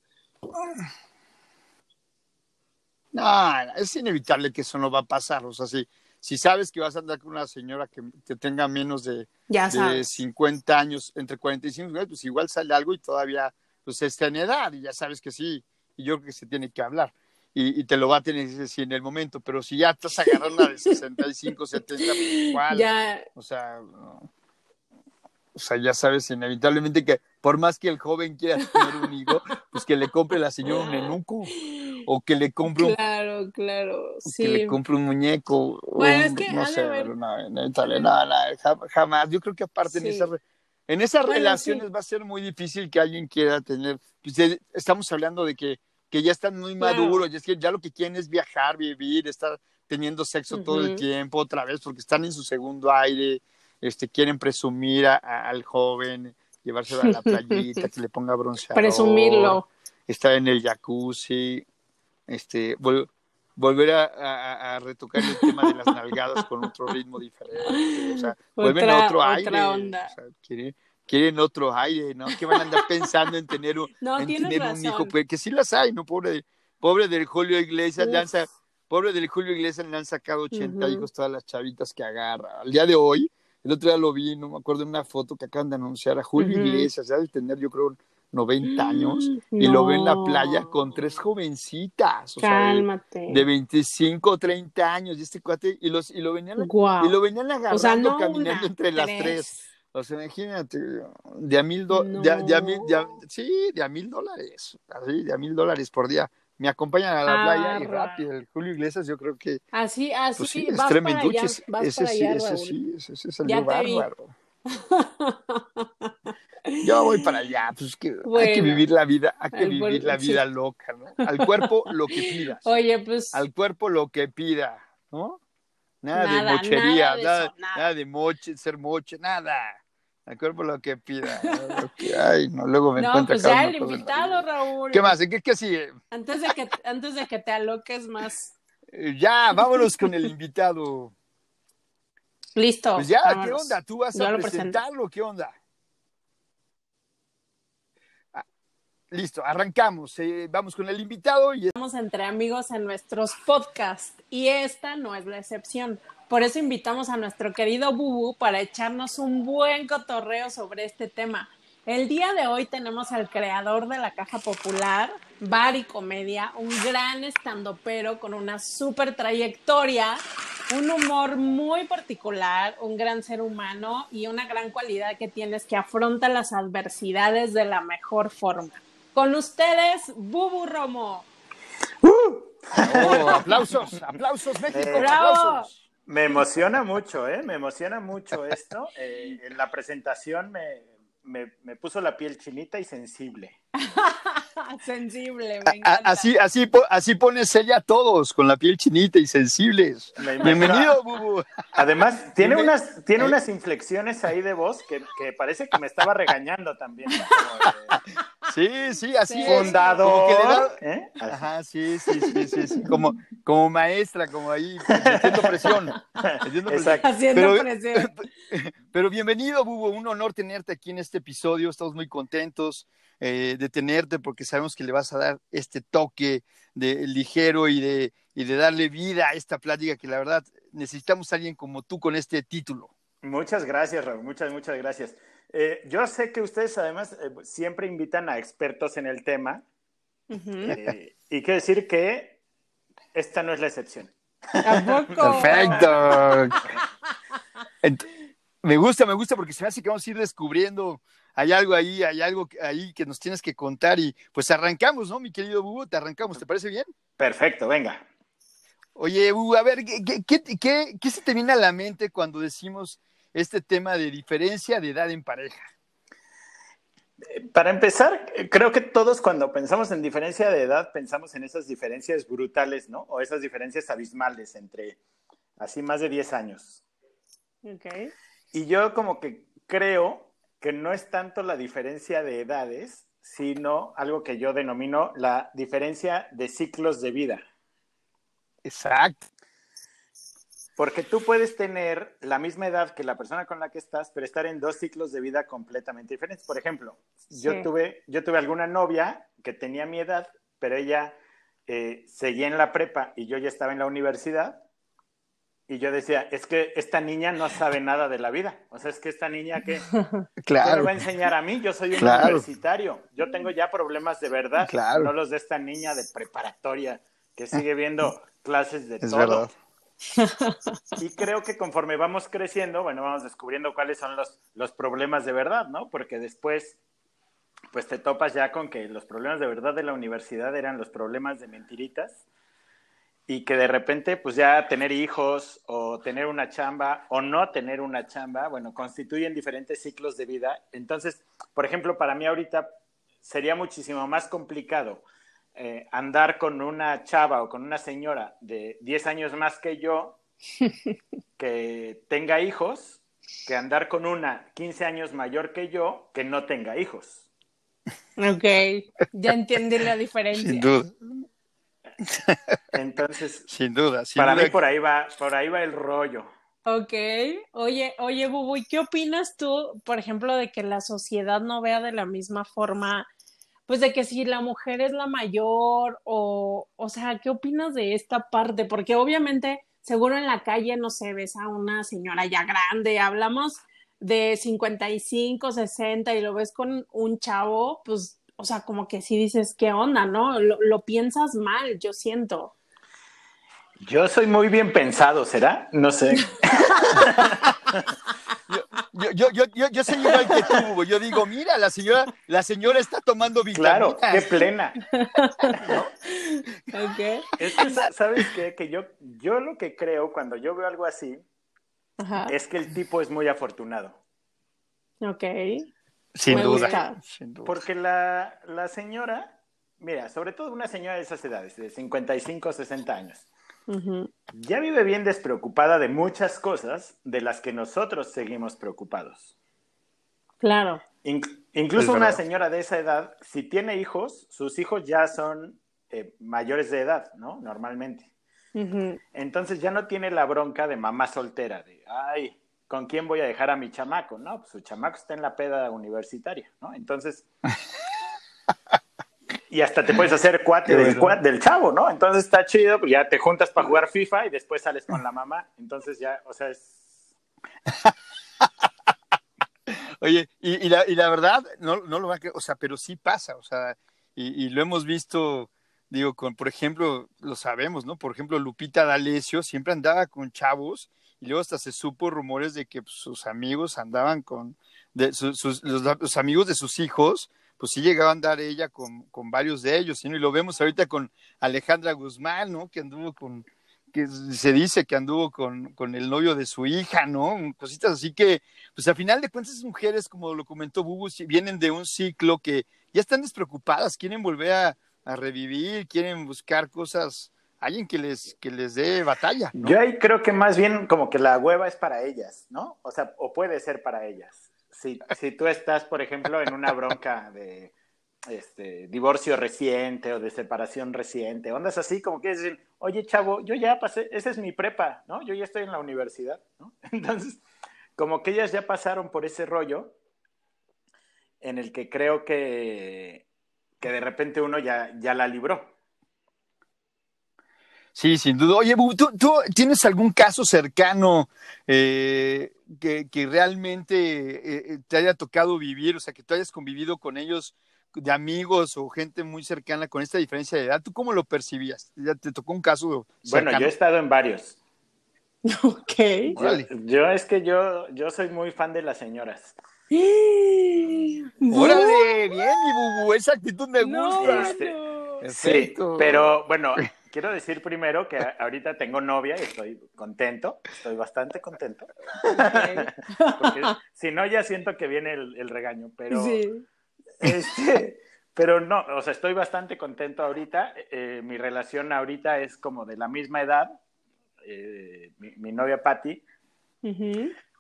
No, es inevitable que eso no va a pasar. O sea, si, si sabes que vas a andar con una señora que, tenga menos de, de 50 años, entre 45 años, pues igual sale algo y todavía pues está en edad y ya sabes que sí. Y yo creo que se tiene que hablar. Y, te lo va a tener que decir en el momento. Pero si ya estás agarrando una de 65, 70, pues igual. Ya. O sea, o sea, ya sabes inevitablemente que por más que el joven quiera tener un hijo, pues que le compre la señora un enuco o que le compre un claro claro sí. que le compre un muñeco bueno, es que no sé jamás. Yo creo que aparte en esas en esas relaciones va a ser muy difícil que alguien quiera tener pues, estamos hablando de que que ya están muy maduros y es que ya lo que quieren es viajar vivir estar teniendo sexo todo el tiempo otra vez porque están en su segundo aire este, quieren presumir al joven, llevárselo a la playita, que le ponga bronceador. Presumirlo. Estar en el jacuzzi, este, volver a, retocar el tema de las nalgadas con otro ritmo diferente, o sea, vuelven a otro aire. quieren otro aire, ¿no? Que van a andar pensando en tener un, tener un hijo, pues que sí las hay, ¿no? Pobre, pobre del Julio Iglesias, lanza, pobre del Julio Iglesias le han sacado 80 hijos todas las chavitas que agarra. Al día de hoy, el otro día lo vi, no me acuerdo, en una foto que acaban de anunciar a Julio Iglesias, ya de tener yo creo 90 años, y lo ve en la playa con tres jovencitas, o Cálmate. sea, de, 25 o 30 años, y este cuate, y, los, y, lo, venían, y lo venían agarrando caminando entre las tres. O sea, imagínate, de a mil dólares, sí, de a mil dólares, así, de a mil dólares por día. Me acompañan a la playa y rápido. El Julio Iglesias, yo creo que. Así, así, pues sí, vas para allá, vas ese, para allá, ese sí, ese sí salió bárbaro. Yo voy para allá, pues que hay que vivir la vida, hay que vivir la vida loca, ¿no? Al cuerpo lo que pidas. Oye, pues. Al cuerpo lo que pida, ¿no? Nada, de mochería, nada, nada, de moche, ser moche, nada. Al cuerpo lo que pida. ay, no, luego me no, pues ya el invitado, Raúl. ¿Qué más? ¿Qué, qué sigue? Antes de que, antes de que te aloques más. Eh, ya, vámonos con el invitado. Listo. Pues ya, ¿qué onda? ¿Tú vas a presentarlo? ¿Qué onda? Listo, arrancamos. Eh, vamos con el invitado. Y... Estamos entre amigos en nuestros podcasts y esta no es la excepción. Por eso invitamos a nuestro querido Bubu para echarnos un buen cotorreo sobre este tema. El día de hoy tenemos al creador de la Caja Popular, Bar y Comedia, un gran estandopero con una súper trayectoria, un humor muy particular, un gran ser humano y una gran cualidad que tienes que afronta las adversidades de la mejor forma. Con ustedes, Bubu Romo. ¡Uh! Oh, aplausos, aplausos, México, eh, aplausos. Me emociona mucho, ¿eh? Me emociona mucho esto. Eh, en la presentación me, me, me, puso la piel chinita y sensible. sensible, me encanta. Así, así, así pones ella a todos, con la piel chinita y sensibles. Bienvenido, Bubu. Además, tiene unas, tiene unas inflexiones ahí de voz que, que parece que me estaba regañando también. Sí, sí, así es. Fundador. ¿Eh? Ajá, sí, sí, sí, sí, sí, Como, como maestra, como ahí, haciendo presión. Haciendo presión. Haciendo pero, presión. Pero bienvenido, Bubu, un honor tenerte aquí en este episodio. Estamos muy contentos eh, de tenerte porque sabemos que le vas a dar este toque de ligero y de, y de darle vida a esta plática que la verdad necesitamos a alguien como tú con este título. Muchas gracias, Raúl. Muchas, muchas gracias. Eh, yo sé que ustedes además eh, siempre invitan a expertos en el tema eh, y quiero decir que esta no es la excepción. Perfecto. me gusta, me gusta porque se me hace que vamos a ir descubriendo. Hay algo ahí, hay algo ahí que nos tienes que contar y pues arrancamos, ¿no, mi querido Bubu? Te arrancamos, ¿te parece bien? Perfecto, venga. Oye, Bubu, a ver, ¿qué, qué se te viene a la mente cuando decimos este tema de diferencia de edad en pareja? Para empezar, creo que todos cuando pensamos en diferencia de edad pensamos en esas diferencias brutales, ¿no? O esas diferencias abismales entre así más de 10 años. Okay. Y yo como que creo que no es tanto la diferencia de edades, sino algo que yo denomino la diferencia de ciclos de vida. Exacto. Porque tú puedes tener la misma edad que la persona con la que estás, pero estar en dos ciclos de vida completamente diferentes. Por ejemplo, yo, tuve, yo tuve alguna novia que tenía mi edad, pero ella eh, seguía en la prepa y yo ya estaba en la universidad. Y yo decía, es que esta niña no sabe nada de la vida. O sea, es que esta niña que claro. me va a enseñar a mí, yo soy un universitario. Yo tengo ya problemas de verdad, no los de esta niña de preparatoria que sigue viendo clases de todo. Y creo que conforme vamos creciendo, bueno, vamos descubriendo cuáles son los, los problemas de verdad, ¿no? Porque después, pues te topas ya con que los problemas de verdad de la universidad eran los problemas de mentiritas y que de repente, pues ya tener hijos o tener una chamba o no tener una chamba, bueno, constituyen diferentes ciclos de vida. Entonces, por ejemplo, para mí ahorita sería muchísimo más complicado eh, andar con una chava o con una señora de 10 años más que yo, que tenga hijos, que andar con una 15 años mayor que yo, que no tenga hijos. Ok, ya entendí la diferencia. Sin duda. Entonces, sin duda, para mí por ahí va, por ahí va el rollo. Ok, oye, oye, Bubu, ¿y qué opinas tú, por ejemplo, de que la sociedad no vea de la misma forma, pues de que si la mujer es la mayor o, o sea, ¿qué opinas de esta parte? Porque obviamente, seguro en la calle no se ves a una señora ya grande, hablamos de 55, 60 y lo ves con un chavo, pues, o sea, como que sí dices, ¿qué onda, no? Lo, lo piensas mal, yo siento. Yo soy muy bien pensado, ¿será? No sé. yo, yo, yo, yo, yo soy igual que tú, yo digo, mira, la señora, la señora está tomando vitaminas. Claro, qué plena. Es que, ¿sabes qué? Que yo, yo lo que creo cuando yo veo algo así es que el tipo es muy afortunado. Ok. Sin duda. Porque la, la señora, mira, sobre todo una señora de esas edades, de 55, 60 años, ya vive bien despreocupada de muchas cosas de las que nosotros seguimos preocupados. Claro. incluso una señora de esa edad, si tiene hijos, sus hijos ya son eh, mayores de edad, ¿no? Normalmente. Entonces ya no tiene la bronca de mamá soltera, de, ay, ¿con quién voy a dejar a mi chamaco? No, pues su chamaco está en la peda universitaria, ¿no? Entonces, y hasta te puedes hacer cuate del, del chavo, ¿no? Entonces está chido, pues ya te juntas para jugar FIFA y después sales con la mamá. Entonces ya, o sea, es... Oye, y, la, y la verdad, no, no lo va a creer, o sea, pero sí pasa, o sea, y, lo hemos visto, digo, con, por ejemplo, lo sabemos, ¿no? Por ejemplo, Lupita D'Alessio siempre andaba con chavos y luego hasta se supo rumores de que pues, sus amigos andaban con, de, sus, los, amigos de sus hijos pues sí llegaba a andar ella con, con varios de ellos, y lo vemos ahorita con Alejandra Guzmán, ¿no? Que anduvo con, que se dice que anduvo con, con, el novio de su hija, ¿no? Cositas así que, pues al final de cuentas, mujeres, como lo comentó Bubu, vienen de un ciclo que ya están despreocupadas, quieren volver a, a revivir, quieren buscar cosas, alguien que les, que les dé batalla. Yo ahí creo que más bien como que la hueva es para ellas, ¿no? O sea, o puede ser para ellas si, tú estás, por ejemplo, en una bronca de este, divorcio reciente o de separación reciente, ondas así como que decir, oye chavo, yo ya pasé, esa es mi prepa, ¿no? Yo ya estoy en la universidad, ¿no? Entonces, como que ellas ya pasaron por ese rollo en el que creo que, que de repente uno ya, ya la libró. Sí, sin duda. Oye, ¿tú, tú tienes algún caso cercano eh, que, que, realmente eh, eh, te haya tocado vivir, o sea, que tú hayas convivido con ellos de amigos o gente muy cercana con esta diferencia de edad? ¿Tú cómo lo percibías? ¿Ya te tocó un caso? Cercano? Bueno, yo he estado en varios. Ok. Yo, es que yo, yo soy muy fan de las señoras. ¡Órale! Bien, mi bubu, esa actitud me gusta. sí, pero bueno, quiero decir primero que ahorita tengo novia y estoy contento, estoy bastante contento. Porque si no, ya siento que viene el, regaño, pero. Sí. Este, pero no, o sea, estoy bastante contento ahorita. Eh, mi relación ahorita es como de la misma edad, eh, mi, novia Patty.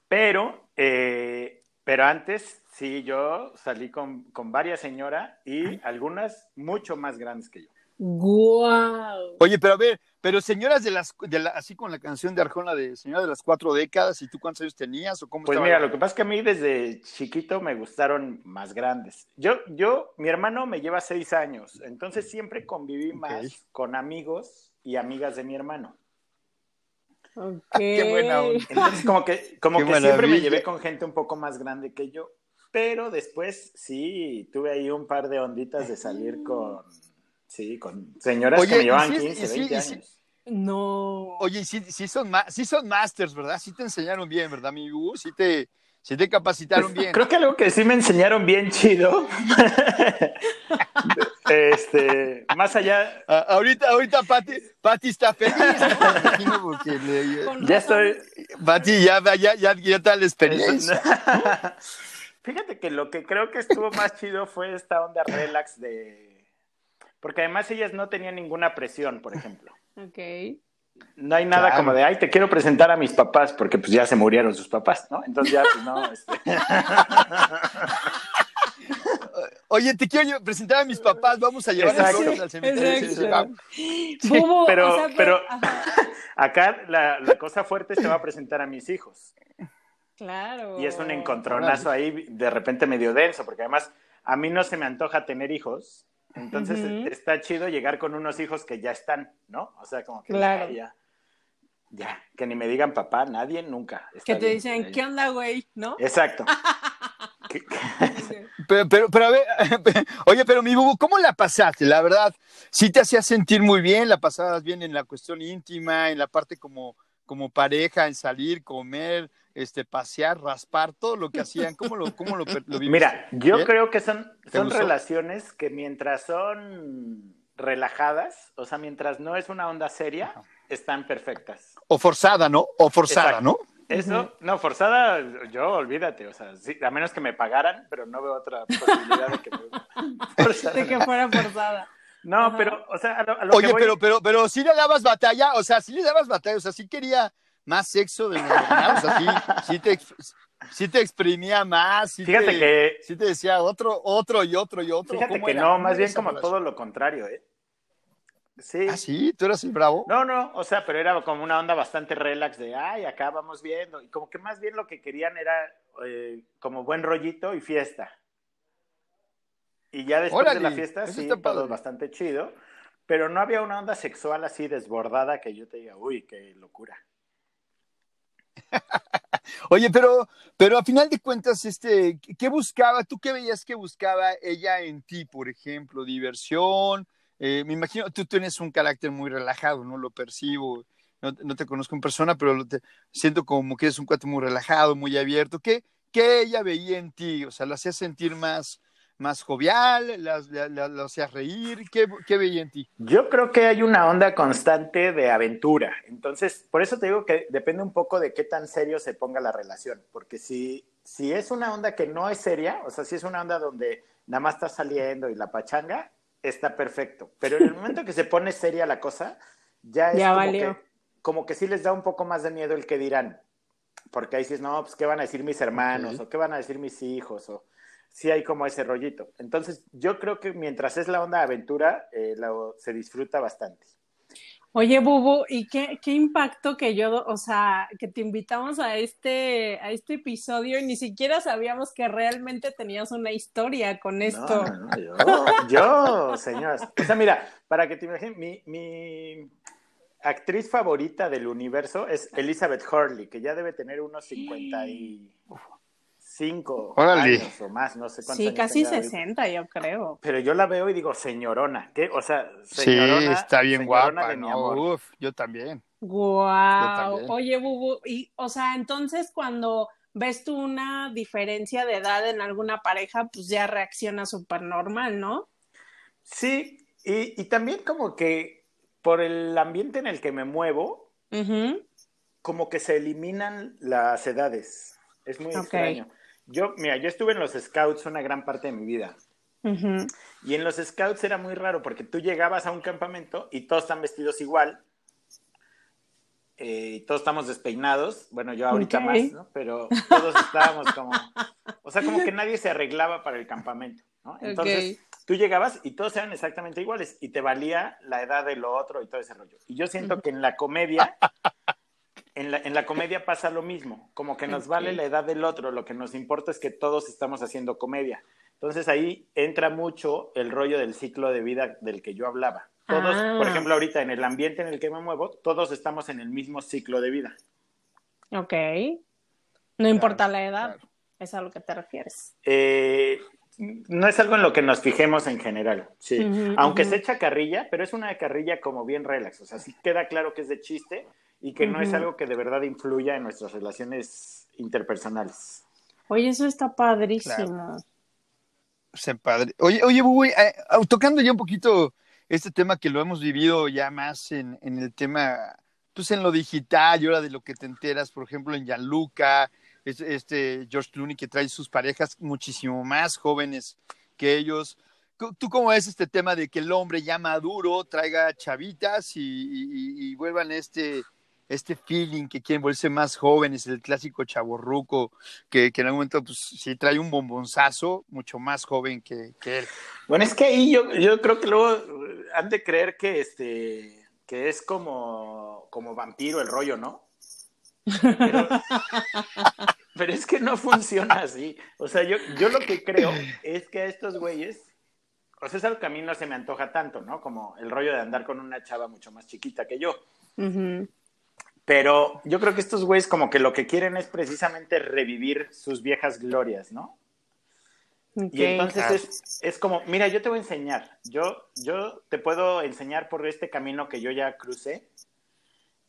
Pero, eh, pero antes sí, yo salí con, con varias señoras y algunas mucho más grandes que yo. ¡Guau! Oye, pero a ver, pero señoras de las, de la, así con la canción de Arjona de Señora de las Cuatro Décadas, ¿y tú cuántos años tenías o cómo Pues mira, lo que pasa es que a mí desde chiquito me gustaron más grandes. Yo, yo, mi hermano me lleva seis años, entonces siempre conviví más con amigos y amigas de mi hermano. Okay. Qué buena Entonces, como que, como que siempre me llevé con gente un poco más grande que yo, pero después sí tuve ahí un par de onditas de salir con Sí, con señoras que me llevan 15, 20 años. No. Oye, sí, sí, son, sí son masters, ¿verdad? Sí te enseñaron bien, ¿verdad, mi Hugo? Sí te, sí te capacitaron pues, bien. Creo que algo que sí me enseñaron bien chido. este, más allá. ahorita, ahorita Pati, Pati está feliz. ya estoy. Pati, ya, ya, ya, ya tal experiencia. Fíjate que lo que creo que estuvo más chido fue esta onda relax de porque además ellas no tenían ninguna presión, por ejemplo. Ok. No hay nada como de, ay, te quiero presentar a mis papás, porque pues ya se murieron sus papás, ¿no? Entonces ya, pues no. Este... Oye, te quiero presentar a mis papás, vamos a llevar al cementerio. pero, pero Acá la, cosa fuerte se va a presentar a mis hijos. Claro. Y es un encontronazo ahí de repente medio denso, porque además a mí no se me antoja tener hijos. Entonces está chido llegar con unos hijos que ya están, ¿no? O sea, como que ya, ya, que ni me digan papá, nadie, nunca. que te dicen, ¿qué onda, güey? ¿No? Exacto. pero, pero, pero, a ver, oye, pero mi bubu, ¿cómo la pasaste? La verdad, sí te hacía sentir muy bien, la pasabas bien en la cuestión íntima, en la parte como, como pareja, en salir, comer, este, pasear, raspar, todo lo que hacían, ¿cómo lo, cómo lo? Mira, yo creo que son, son relaciones que mientras son relajadas, o sea, mientras no es una onda seria, están perfectas. O forzada, ¿no? O forzada, ¿no? Eso, no, forzada, yo olvídate, o sea, sí, a menos que me pagaran, pero no veo otra posibilidad de que, de que fuera forzada. No, pero, o sea, a lo, Oye, pero, pero, pero sí le dabas batalla, o sea, sí le dabas batalla, o sea, sí quería más sexo de lo normal, o sea, sí, te, sí te exprimía más, sí Fíjate te, que... Sí te decía otro, otro y otro y otro. Fíjate que no, más bien como todo lo contrario, ¿eh? Sí. ¿Ah, sí? ¿Tú eras el bravo? No, no, o sea, pero era como una onda bastante relax de, ay, acá vamos viendo. Y como que más bien lo que querían era eh, como buen rollito y fiesta. Y ya después de la fiesta, sí, todo bastante chido. Pero no había una onda sexual así desbordada que yo te diga, uy, qué locura. Oye, pero, pero a final de cuentas, este, ¿qué buscaba? ¿Tú qué veías que buscaba ella en ti, por ejemplo? ¿Diversión? Eh, me imagino, tú tienes un carácter muy relajado, ¿no? Lo percibo. No, te conozco en persona, pero siento como que eres un cuate muy relajado, muy abierto. ¿Qué, ¿Qué ella veía en ti? O sea, ¿la hacía sentir más, más jovial? ¿La, la, hacía reír? ¿Qué, ¿Qué, veía en ti? Yo creo que hay una onda constante de aventura. Entonces, por eso te digo que depende un poco de qué tan serio se ponga la relación. Porque si, si es una onda que no es seria, o sea, si es una onda donde nada más está saliendo y la pachanga, está perfecto. Pero en el momento que se pone seria la cosa, ya es como, que, como, que, sí les da un poco más de miedo el que dirán. Porque ahí dices, no, pues, ¿qué van a decir mis hermanos? ¿O qué van a decir mis hijos? O sí hay como ese rollito. Entonces, yo creo que mientras es la onda de aventura, eh, se disfruta bastante. Oye, Bubu, ¿y qué, qué, impacto que yo, o sea, que te invitamos a este, a este episodio y ni siquiera sabíamos que realmente tenías una historia con esto? yo, yo, señoras. O sea, mira, para que te imagines, mi, mi actriz favorita del universo es Elizabeth Hurley, que ya debe tener unos 50 y cinco años o más, no sé cuántos Sí, casi 60 yo creo. Pero yo la veo y digo, señorona, ¿qué? O sea, señorona. Sí, está bien guapa, Uf, yo también. Guau. Oye, Bubu, y, o sea, entonces cuando ves tú una diferencia de edad en alguna pareja, pues ya reacciona súper normal, ¿no? Sí, y, y, también como que por el ambiente en el que me muevo, como que se eliminan las edades. Es muy extraño. Yo, mira, yo estuve en los scouts una gran parte de mi vida. Y en los scouts era muy raro porque tú llegabas a un campamento y todos están vestidos igual. Eh, y todos estamos despeinados. Bueno, yo ahorita más, ¿no? Pero todos estábamos como. O sea, como que nadie se arreglaba para el campamento, ¿no? Entonces, tú llegabas y todos eran exactamente iguales y te valía la edad de lo otro y todo ese rollo. Y yo siento que en la comedia en la, en la, comedia pasa lo mismo, como que nos vale la edad del otro, lo que nos importa es que todos estamos haciendo comedia. Entonces ahí entra mucho el rollo del ciclo de vida del que yo hablaba. Todos, por ah. ejemplo, ahorita en el ambiente en el que me muevo, todos estamos en el mismo ciclo de vida. Ok. No importa la edad, es a lo que te refieres. Eh, no es algo en lo que nos fijemos en general, sí. Aunque se echa carrilla, pero es una carrilla como bien relax, o sea, sí queda claro que es de chiste, y que no es algo que de verdad influya en nuestras relaciones interpersonales. Oye, eso está padrísimo. padre. Oye, oye, Bubu, eh, tocando ya un poquito este tema que lo hemos vivido ya más en, en el tema, pues en lo digital y ahora de lo que te enteras, por ejemplo, en Gianluca, este George Clooney que trae sus parejas muchísimo más jóvenes que ellos. ¿Tú cómo ves este tema de que el hombre ya maduro traiga chavitas y, y, y vuelvan este este feeling que quieren volverse más jóvenes, el clásico chaborruco, que, que en algún momento pues sí trae un bombonzazo mucho más joven que, él. Bueno, es que ahí yo, yo creo que luego han de creer que este que es como como, vampiro el rollo, ¿no? Pero, pero, es que no funciona así. O sea, yo, yo lo que creo es que a estos güeyes, o sea, es algo que a mí no se me antoja tanto, ¿no? Como el rollo de andar con una chava mucho más chiquita que yo. Pero yo creo que estos güeyes como que lo que quieren es precisamente revivir sus viejas glorias, ¿no? Y entonces es, como, mira, yo te voy a enseñar, yo, yo te puedo enseñar por este camino que yo ya crucé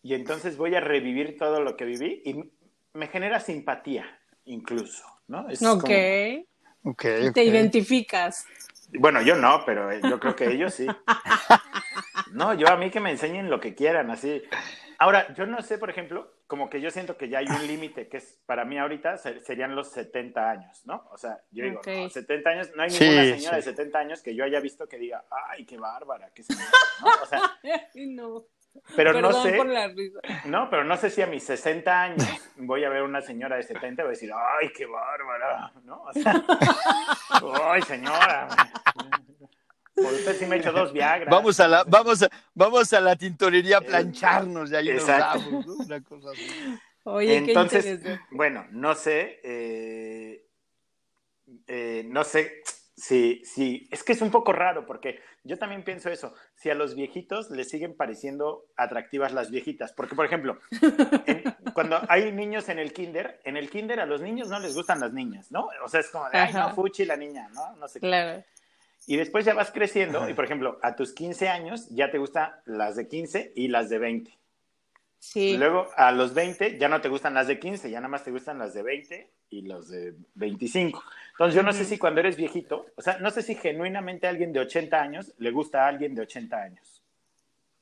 y entonces voy a revivir todo lo que viví y me genera simpatía incluso, ¿no? Es ok. Te identificas. Bueno, yo no, pero yo creo que ellos sí. No, yo a mí que me enseñen lo que quieran, así. Ahora, yo no sé, por ejemplo, como que yo siento que ya hay un límite que es para mí ahorita serían los 70 años, ¿no? O sea, yo digo, 70 años, no hay ninguna señora de 70 años que yo haya visto que diga, ay, qué bárbara, qué señora, ¿no? O sea, no. Pero no sé. No, pero no sé si a mis 60 años voy a ver una señora de 70 y voy a decir, ay, qué bárbara, ¿no? O sea, ay, señora. Usted sí me ha hecho dos Viagra. Vamos a la, vamos a, vamos a la tintorería a plancharnos y ahí nos damos, ¿no? Una cosa así. Oye, Entonces, bueno, no sé, eh, eh, no sé si, si, es que es un poco raro porque yo también pienso eso, si a los viejitos les siguen pareciendo atractivas las viejitas, porque por ejemplo, cuando hay niños en el kinder, en el kinder a los niños no les gustan las niñas, ¿no? O sea, es como de, ay, no, fuchi la niña, ¿no? No sé claro. Y después ya vas creciendo y, por ejemplo, a tus 15 años ya te gustan las de 15 y las de 20. Sí. Luego a los 20 ya no te gustan las de 15, ya nada más te gustan las de 20 y los de 25. Entonces yo no sé si cuando eres viejito, o sea, no sé si genuinamente a alguien de 80 años le gusta a alguien de 80 años.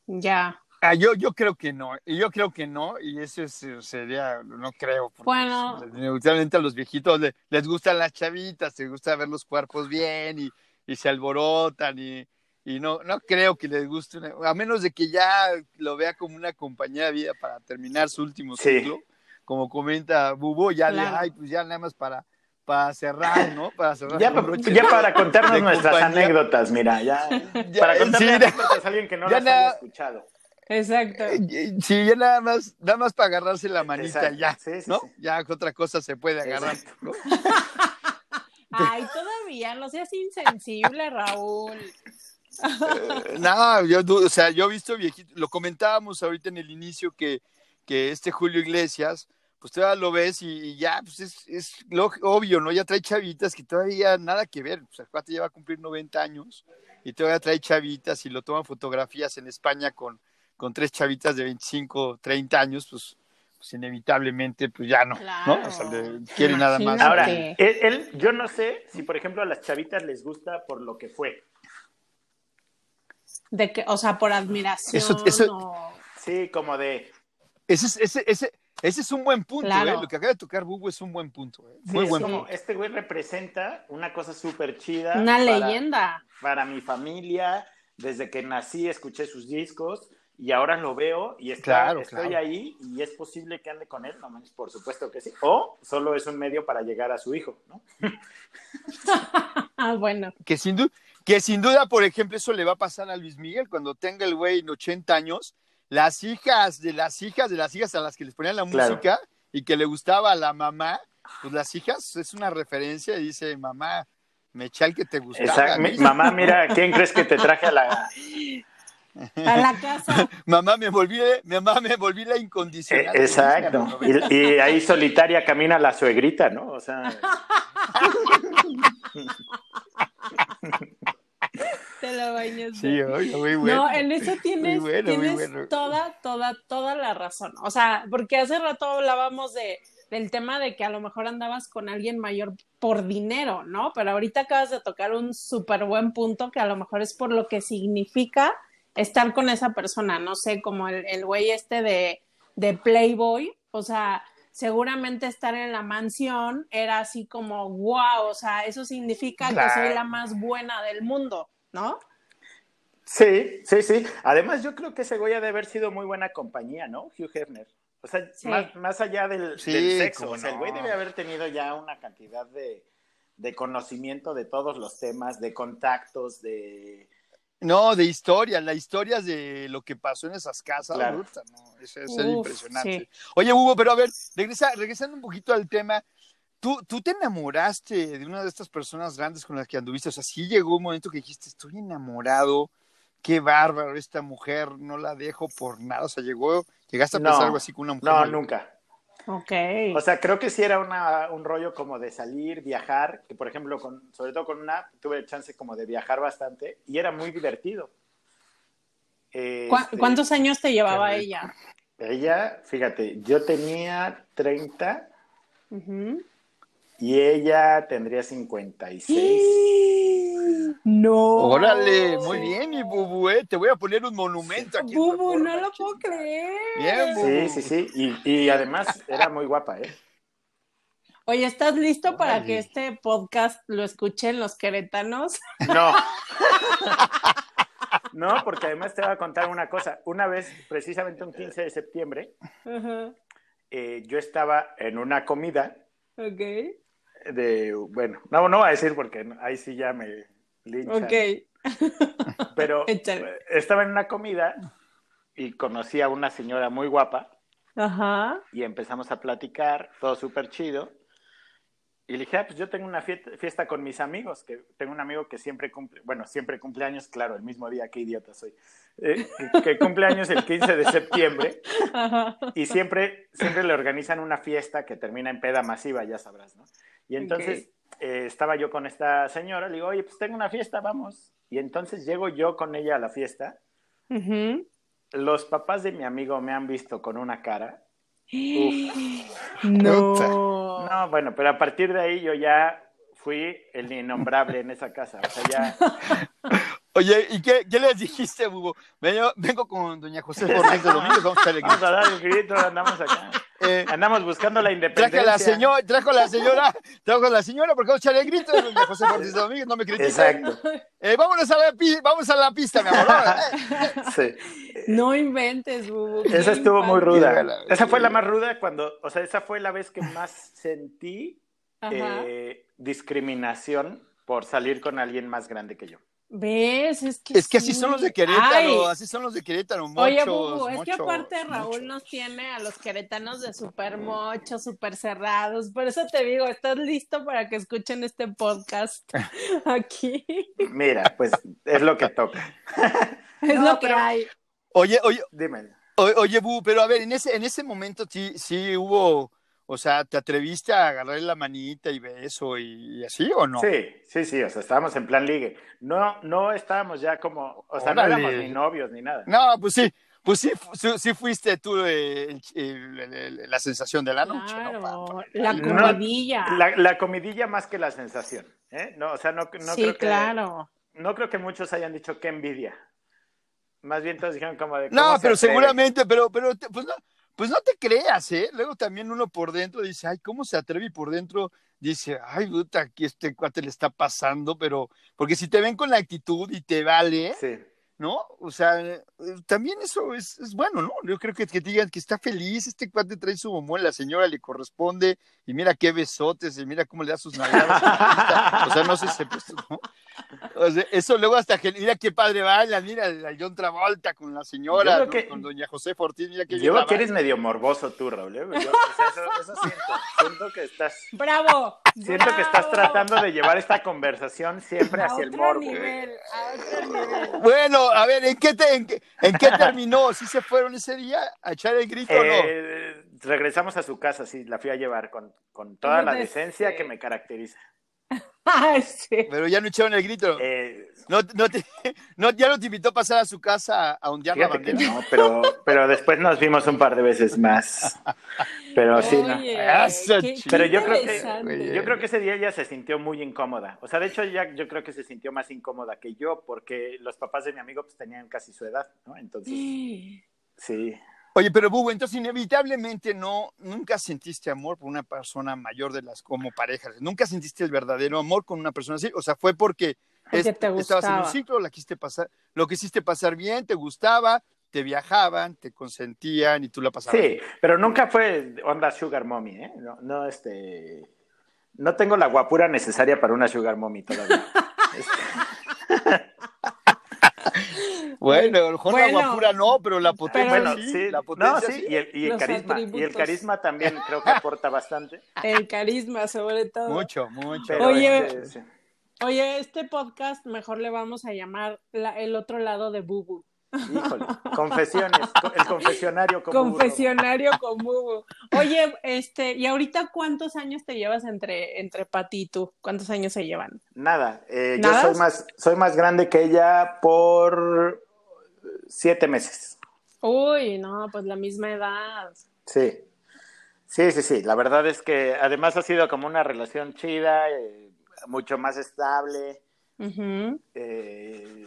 Ya. Ah, yo, yo creo que no, yo creo que no, y eso sería, no creo. Bueno. Inevitablemente a los viejitos les gustan las chavitas, les gusta ver los cuerpos bien y y se alborotan y, y no, no creo que les guste, a menos de que ya lo vea como una compañía de vida para terminar su último ciclo, como comenta Bubo, ya le, ay, pues ya nada más para, para cerrar, ¿no? Para cerrar. Ya, para contarnos nuestras anécdotas, mira, ya, para contarnos anécdotas a alguien que no las haya escuchado. Exacto. Eh, sí, ya nada más, nada más para agarrarse la manita, ya, ¿no? Ya otra cosa se puede agarrar, ¿no? Ay, todavía, no seas insensible, Raúl. Eh, no, yo, o sea, yo he visto viejito, lo comentábamos ahorita en el inicio que, que este Julio Iglesias, pues todavía lo ves y, ya, pues es, es obvio, ¿no? Ya trae chavitas que todavía nada que ver, pues el cuate ya va a cumplir 90 años y todavía trae chavitas y lo toman fotografías en España con, con tres chavitas de 25, 30 años, pues pues, inevitablemente pues ya no, ¿no? O sea, quiere nada más. Ahora, él, yo no sé si, por ejemplo, a las chavitas les gusta por lo que fue. De que, o sea, por admiración. Eso, Sí, como de. Ese, ese, ese, ese es un buen punto, ¿eh? Lo que acaba de tocar Bubu es un buen punto, ¿eh? Muy sí, como, este güey representa una cosa súper chida. Una leyenda. Para mi familia, desde que nací escuché sus discos y ahora lo veo y estoy ahí y es posible que ande con él, no por supuesto que sí. O solo es un medio para llegar a su hijo, ¿no? ah, bueno. Que sin, que sin duda, por ejemplo, eso le va a pasar a Luis Miguel cuando tenga el güey en 80 años. Las hijas de las hijas de las hijas a las que les ponían la música y que le gustaba a la mamá, pues las hijas es una referencia y dice, mamá, me echa el que te gustaba. mamá, mira, ¿quién crees que te traje a la, a la casa. mamá, me volví, mamá, me volví la incondicional. Eh, exacto. Y, ahí solitaria camina la suegrita, ¿no? O sea. Te la bañas. Sí, muy bueno. No, en eso tienes, tienes toda, toda, toda la razón. O sea, porque hace rato hablábamos de, del tema de que a lo mejor andabas con alguien mayor por dinero, ¿no? Pero ahorita acabas de tocar un súper buen punto que a lo mejor es por lo que significa estar con esa persona, no sé, como el, el güey este de, de Playboy, o sea, seguramente estar en la mansión era así como, wow, o sea, eso significa que soy la más buena del mundo, ¿no? Sí, sí, sí. Además, yo creo que ese güey ha de haber sido muy buena compañía, ¿no? Hugh Hefner. O sea, más, allá del, sexo, o sea, el güey debe haber tenido ya una cantidad de, de conocimiento de todos los temas, de contactos, de, No, de historia, la historia de lo que pasó en esas casas, no, eso, es impresionante. Oye, Hugo, pero a ver, regresa, regresando un poquito al tema, ¿tú, ¿tú te enamoraste de una de estas personas grandes con las que anduviste? O sea, sí llegó un momento que dijiste, estoy enamorado, qué bárbaro, esta mujer, no la dejo por nada. O sea, llegó, llegaste a pensar algo así con una mujer. No, nunca. Ok. O sea, creo que sí era una, un rollo como de salir, viajar, que por ejemplo, con, sobre todo con una, tuve chance como de viajar bastante y era muy divertido. Este, ¿Cuántos años te llevaba ella? Ella, fíjate, yo tenía 30 y ella tendría 56. No. Órale, muy bien, mi bubu, ¿eh? Te voy a poner un monumento aquí. Bubu, no lo puedo creer. Bien, bubu. Sí, sí, sí. Y, y además era muy guapa, ¿eh? Oye, ¿estás listo para que este podcast lo escuchen los queretanos? No. no, porque además te voy a contar una cosa. Una vez, precisamente un 15 de septiembre, eh, yo estaba en una comida. Ok. De, bueno, no, no voy a decir porque ahí sí ya me linchan. Ok. Pero estaba en una comida y conocí a una señora muy guapa. Ajá. Y empezamos a platicar, todo súper chido. Y le dije, ah, pues yo tengo una fiesta, con mis amigos, que tengo un amigo que siempre cumple, bueno, siempre cumple años, claro, el mismo día, qué idiota soy, eh, que, cumple años el 15 de septiembre y siempre, siempre le organizan una fiesta que termina en peda masiva, ya sabrás, ¿no? Y entonces eh, estaba yo con esta señora, le digo, oye, pues tengo una fiesta, vamos. Y entonces llego yo con ella a la fiesta. Los papás de mi amigo me han visto con una cara. No. No, bueno, pero a partir de ahí yo ya fui el innombrable en esa casa. O sea, ya. Oye, ¿y qué, qué les dijiste, Hugo? Vengo, vengo con doña José Borges de Domingo, vamos a, vamos a dar el grito, andamos acá. Eh, andamos buscando la independencia. Traje a la señora, trajo a la señora, trajo a la señora porque vamos a echarle el grito de doña José no me critiques. Exacto. Eh, vámonos a la, vamos a la pista, mi amor. sí. No inventes, Hugo. Esa estuvo muy ruda. Esa fue la más ruda cuando, o sea, esa fue la vez que más sentí eh, discriminación por salir con alguien más grande que yo. ¿Ves? Es que, es que así son los de Querétaro, así son los de Querétaro, mochos, Oye, Bubu, es que aparte Raúl nos tiene a los queretanos de súper mochos, súper cerrados, por eso te digo, ¿estás listo para que escuchen este podcast aquí? Mira, pues es lo que toca. es lo que hay. Oye, oye, dime. Oye, Bu, pero a ver, en ese, en ese momento sí, sí hubo o sea, ¿te atreviste a agarrarle la manita y beso y, así o no? Sí, sí, sí, o sea, estábamos en plan ligue. No, no estábamos ya como, o sea, no éramos ni novios ni nada. No, pues sí, pues sí, sí fuiste tú eh, la sensación de la noche, ¿no? La comidilla. la, comidilla más que la sensación, ¿eh? No, o sea, no, no sí, claro. No creo que muchos hayan dicho qué envidia. Más bien todos dijeron como de... No, pero seguramente, pero, pero, pues no pues no te creas, ¿eh? Luego también uno por dentro dice, ay, ¿cómo se atreve? Y por dentro dice, ay, puta, aquí este cuate le está pasando, pero, porque si te ven con la actitud y te vale, sí. ¿No? O sea, eh, también eso es, es bueno, ¿no? Yo creo que, que digan que está feliz, este cuate trae su bombón, la señora le corresponde, y mira qué besotes, y mira cómo le da sus nalgadas. o sea, no sé si ¿no? O sea, eso luego hasta que, mira qué padre baila, mira a John Travolta con la señora, con doña José Fortín, mira qué Yo creo que eres medio morboso tú, Raúl, ¿eh? Yo, eso, siento, siento que estás... ¡Bravo! Siento que estás tratando de llevar esta conversación siempre hacia el morbo. Nivel, a otro nivel. Bueno, a ver, ¿en qué, te, en, qué, terminó? ¿Sí se fueron ese día a echar el grito o no? Eh, regresamos a su casa, sí, la fui a llevar con, con toda la decencia que me caracteriza. sí. Pero ya no echaron el grito. Eh, no, no, te, no, ya no te invitó a pasar a su casa a ondear la bandera. No, pero, pero después nos vimos un par de veces más. Pero sí, ¿no? pero yo creo que yo creo que ese día ella se sintió muy incómoda. O sea, de hecho ya yo creo que se sintió más incómoda que yo porque los papás de mi amigo pues tenían casi su edad, ¿no? Entonces, sí. Oye, pero Bubu, entonces inevitablemente no, nunca sentiste amor por una persona mayor de las como parejas. Nunca sentiste el verdadero amor con una persona así. O sea, fue porque, estabas en un ciclo, la quisiste pasar, lo quisiste pasar bien, te gustaba, te viajaban, te consentían y tú la pasabas. Sí, pero nunca fue onda sugar mommy, ¿eh? No, no, este, no tengo la guapura necesaria para una sugar mommy todavía. Bueno, a lo mejor la guapura no, pero la potencia sí, La potencia no, sí, y el, y el carisma. Y el carisma también creo que aporta bastante. El carisma, sobre todo. Mucho, mucho. oye, este, oye, este podcast mejor le vamos a llamar el otro lado de Bubu. Híjole, confesiones, el confesionario con Confesionario con Bubu. Oye, este, ¿y ahorita cuántos años te llevas entre, entre Pati y tú? ¿Cuántos años se llevan? Nada, eh, yo soy más, soy más grande que ella por siete meses. Uy, no, pues la misma edad. Sí, sí, sí, sí. La verdad es que además ha sido como una relación chida, eh, mucho más estable. eh,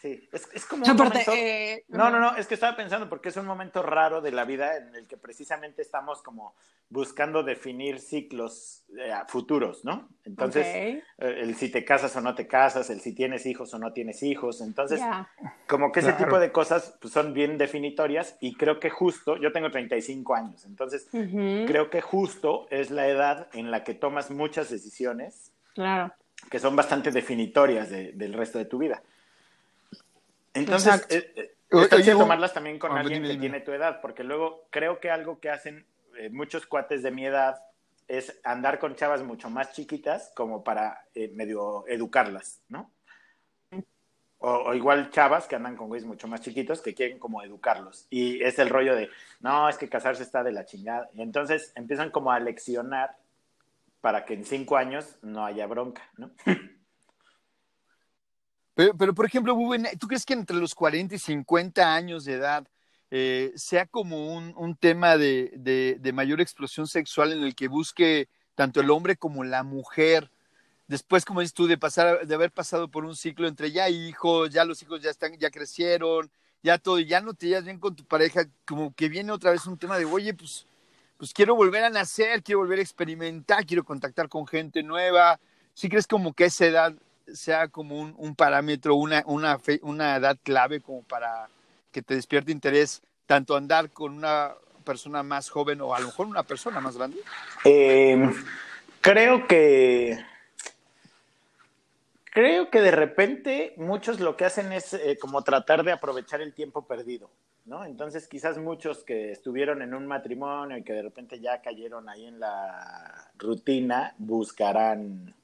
Sí, es, es como un momento... Eh, no, no, no, es que estaba pensando porque es un momento raro de la vida en el que precisamente estamos como buscando definir ciclos eh, futuros, ¿no? Entonces, eh, el si te casas o no te casas, el si tienes hijos o no tienes hijos, entonces, como que ese tipo de cosas pues, son bien definitorias y creo que justo, yo tengo 35 años, entonces creo que justo es la edad en la que tomas muchas decisiones. Claro. Que son bastante definitorias del resto de tu vida. Entonces, eh, eh que tomarlas también con ah, alguien que tiene tu edad, porque luego creo que algo que hacen eh, muchos cuates de mi edad es andar con chavas mucho más chiquitas como para eh, medio educarlas, ¿no? O, igual chavas que andan con güeyes mucho más chiquitos que quieren como educarlos. Y es el rollo de, no, es que casarse está de la chingada. Y entonces empiezan como a leccionar para que en cinco años no haya bronca, ¿no? Pero, por ejemplo, ¿tú crees que entre los 40 y 50 años de edad eh, sea como un, tema de, mayor explosión sexual en el que busque tanto el hombre como la mujer, después, como dices tú, de, pasar, de haber pasado por un ciclo entre ya hijos, ya los hijos ya, están, ya crecieron, ya todo, y ya no te llevas bien con tu pareja, como que viene otra vez un tema de, oye, pues, pues quiero volver a nacer, quiero volver a experimentar, quiero contactar con gente nueva. ¿Sí crees como que esa edad sea como un, parámetro, una, una, edad clave como para que te despierte interés tanto andar con una persona más joven o a lo mejor una persona más grande? Eh, creo que creo que de repente muchos lo que hacen es eh, como tratar de aprovechar el tiempo perdido, ¿no? Entonces quizás muchos que estuvieron en un matrimonio y que de repente ya cayeron ahí en la rutina buscarán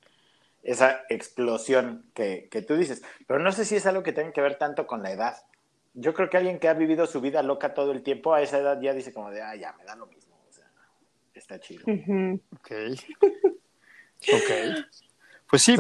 esa explosión que, que, tú dices. Pero no sé si es algo que tenga que ver tanto con la edad. Yo creo que alguien que ha vivido su vida loca todo el tiempo, a esa edad ya dice como de, ah, ya, me da lo mismo. O sea, está chido. Ok. ok. Pues sí,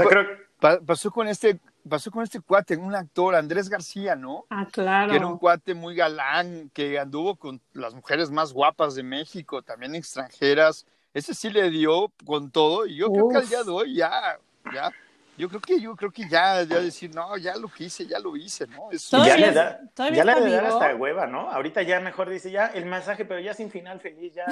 pasó con este pasó con este cuate, un actor, Andrés García, ¿no? Ah, claro. Que era un cuate muy galán, que anduvo con las mujeres más guapas de México, también extranjeras. Ese sí le dio con todo, y yo creo que al día de hoy ya ya, yo creo que yo creo que ya, ya decir, no, ya lo hice, ya lo hice, ¿no? ya le da, ya le da hasta hueva, ¿no? Ahorita ya mejor dice, ya el mensaje, pero ya sin final feliz, ya,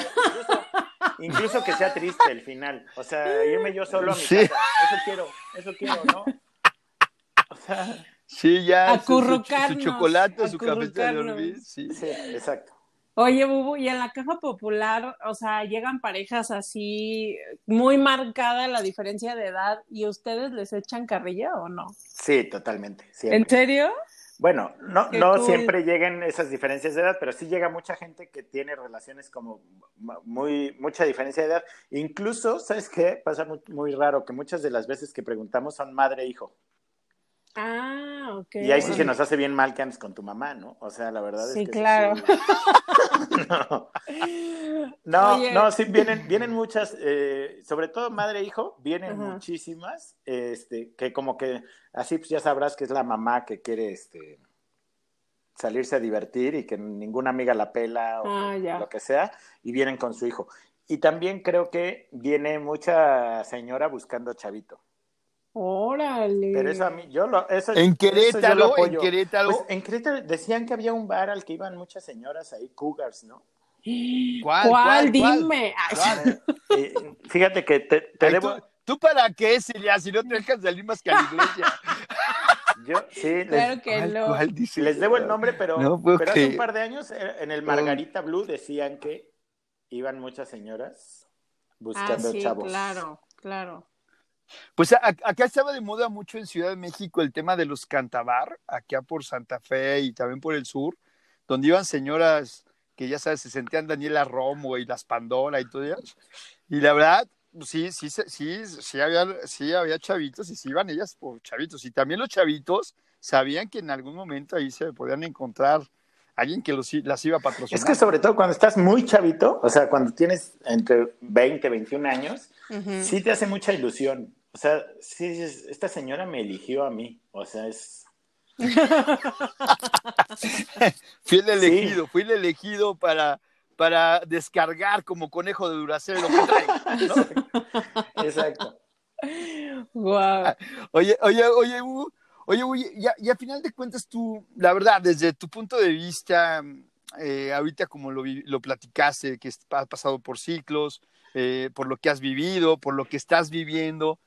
incluso, que sea triste el final, o sea, irme yo solo a mi casa, eso quiero, eso quiero, ¿no? O sea... Sí, ya, su, su, chocolate, su café de dormir, sí. sí, exacto. Oye, Bubu, y en la caja popular, o sea, llegan parejas así, muy marcada la diferencia de edad, ¿y ustedes les echan carrilla o no? Sí, totalmente. ¿En serio? Bueno, no, no siempre lleguen esas diferencias de edad, pero sí llega mucha gente que tiene relaciones como muy, mucha diferencia de edad. Incluso, ¿sabes qué? Pasa muy, muy raro que muchas de las veces que preguntamos son madre e hijo. Ah, ok. Y ahí sí que nos hace bien mal que andes con tu mamá, ¿no? O sea, la verdad es que. claro. no, no, no, sí, vienen, vienen muchas, eh, sobre todo madre e hijo, vienen muchísimas, este, que como que así pues ya sabrás que es la mamá que quiere este salirse a divertir y que ninguna amiga la pela o ah, lo que sea, y vienen con su hijo. Y también creo que viene mucha señora buscando chavito. Órale. Pero eso a mí, yo lo, eso, en Querétaro, en Querétaro. Pues en Querétaro decían que había un bar al que iban muchas señoras ahí, cougars, ¿no? ¿Cuál? ¿Cuál? Dime. Eh, fíjate que te, debo. ¿tú, para qué, Silvia? Si no te dejas salir más que a la iglesia. Yo, sí, claro que no. les debo el nombre, pero, pero hace un par de años eh, en el Margarita Blue decían que iban muchas señoras buscando ah, sí, Claro, claro. Pues acá estaba de moda mucho en Ciudad de México el tema de los cantabar, acá por Santa Fe y también por el sur, donde iban señoras que ya sabes, se sentían Daniela Romo y las Pandora y todo eso. Y la verdad, sí, sí, sí, sí había, sí había chavitos y sí iban ellas por chavitos. Y también los chavitos sabían que en algún momento ahí se podían encontrar alguien que los, las iba a patrocinar. Es que sobre todo cuando estás muy chavito, o sea, cuando tienes entre 20, 21 años, sí te hace mucha ilusión. O sea, sí, esta señora me eligió a mí. O sea, es... fui el elegido, fui el elegido para, para descargar como conejo de Duracell lo que traigo. Exacto. Wow. Oye, oye, oye, oye, oye, ya, y a final de cuentas tú, la verdad, desde tu punto de vista, eh, ahorita como lo, lo platicaste, que has pasado por ciclos, eh, por lo que has vivido, por lo que estás viviendo,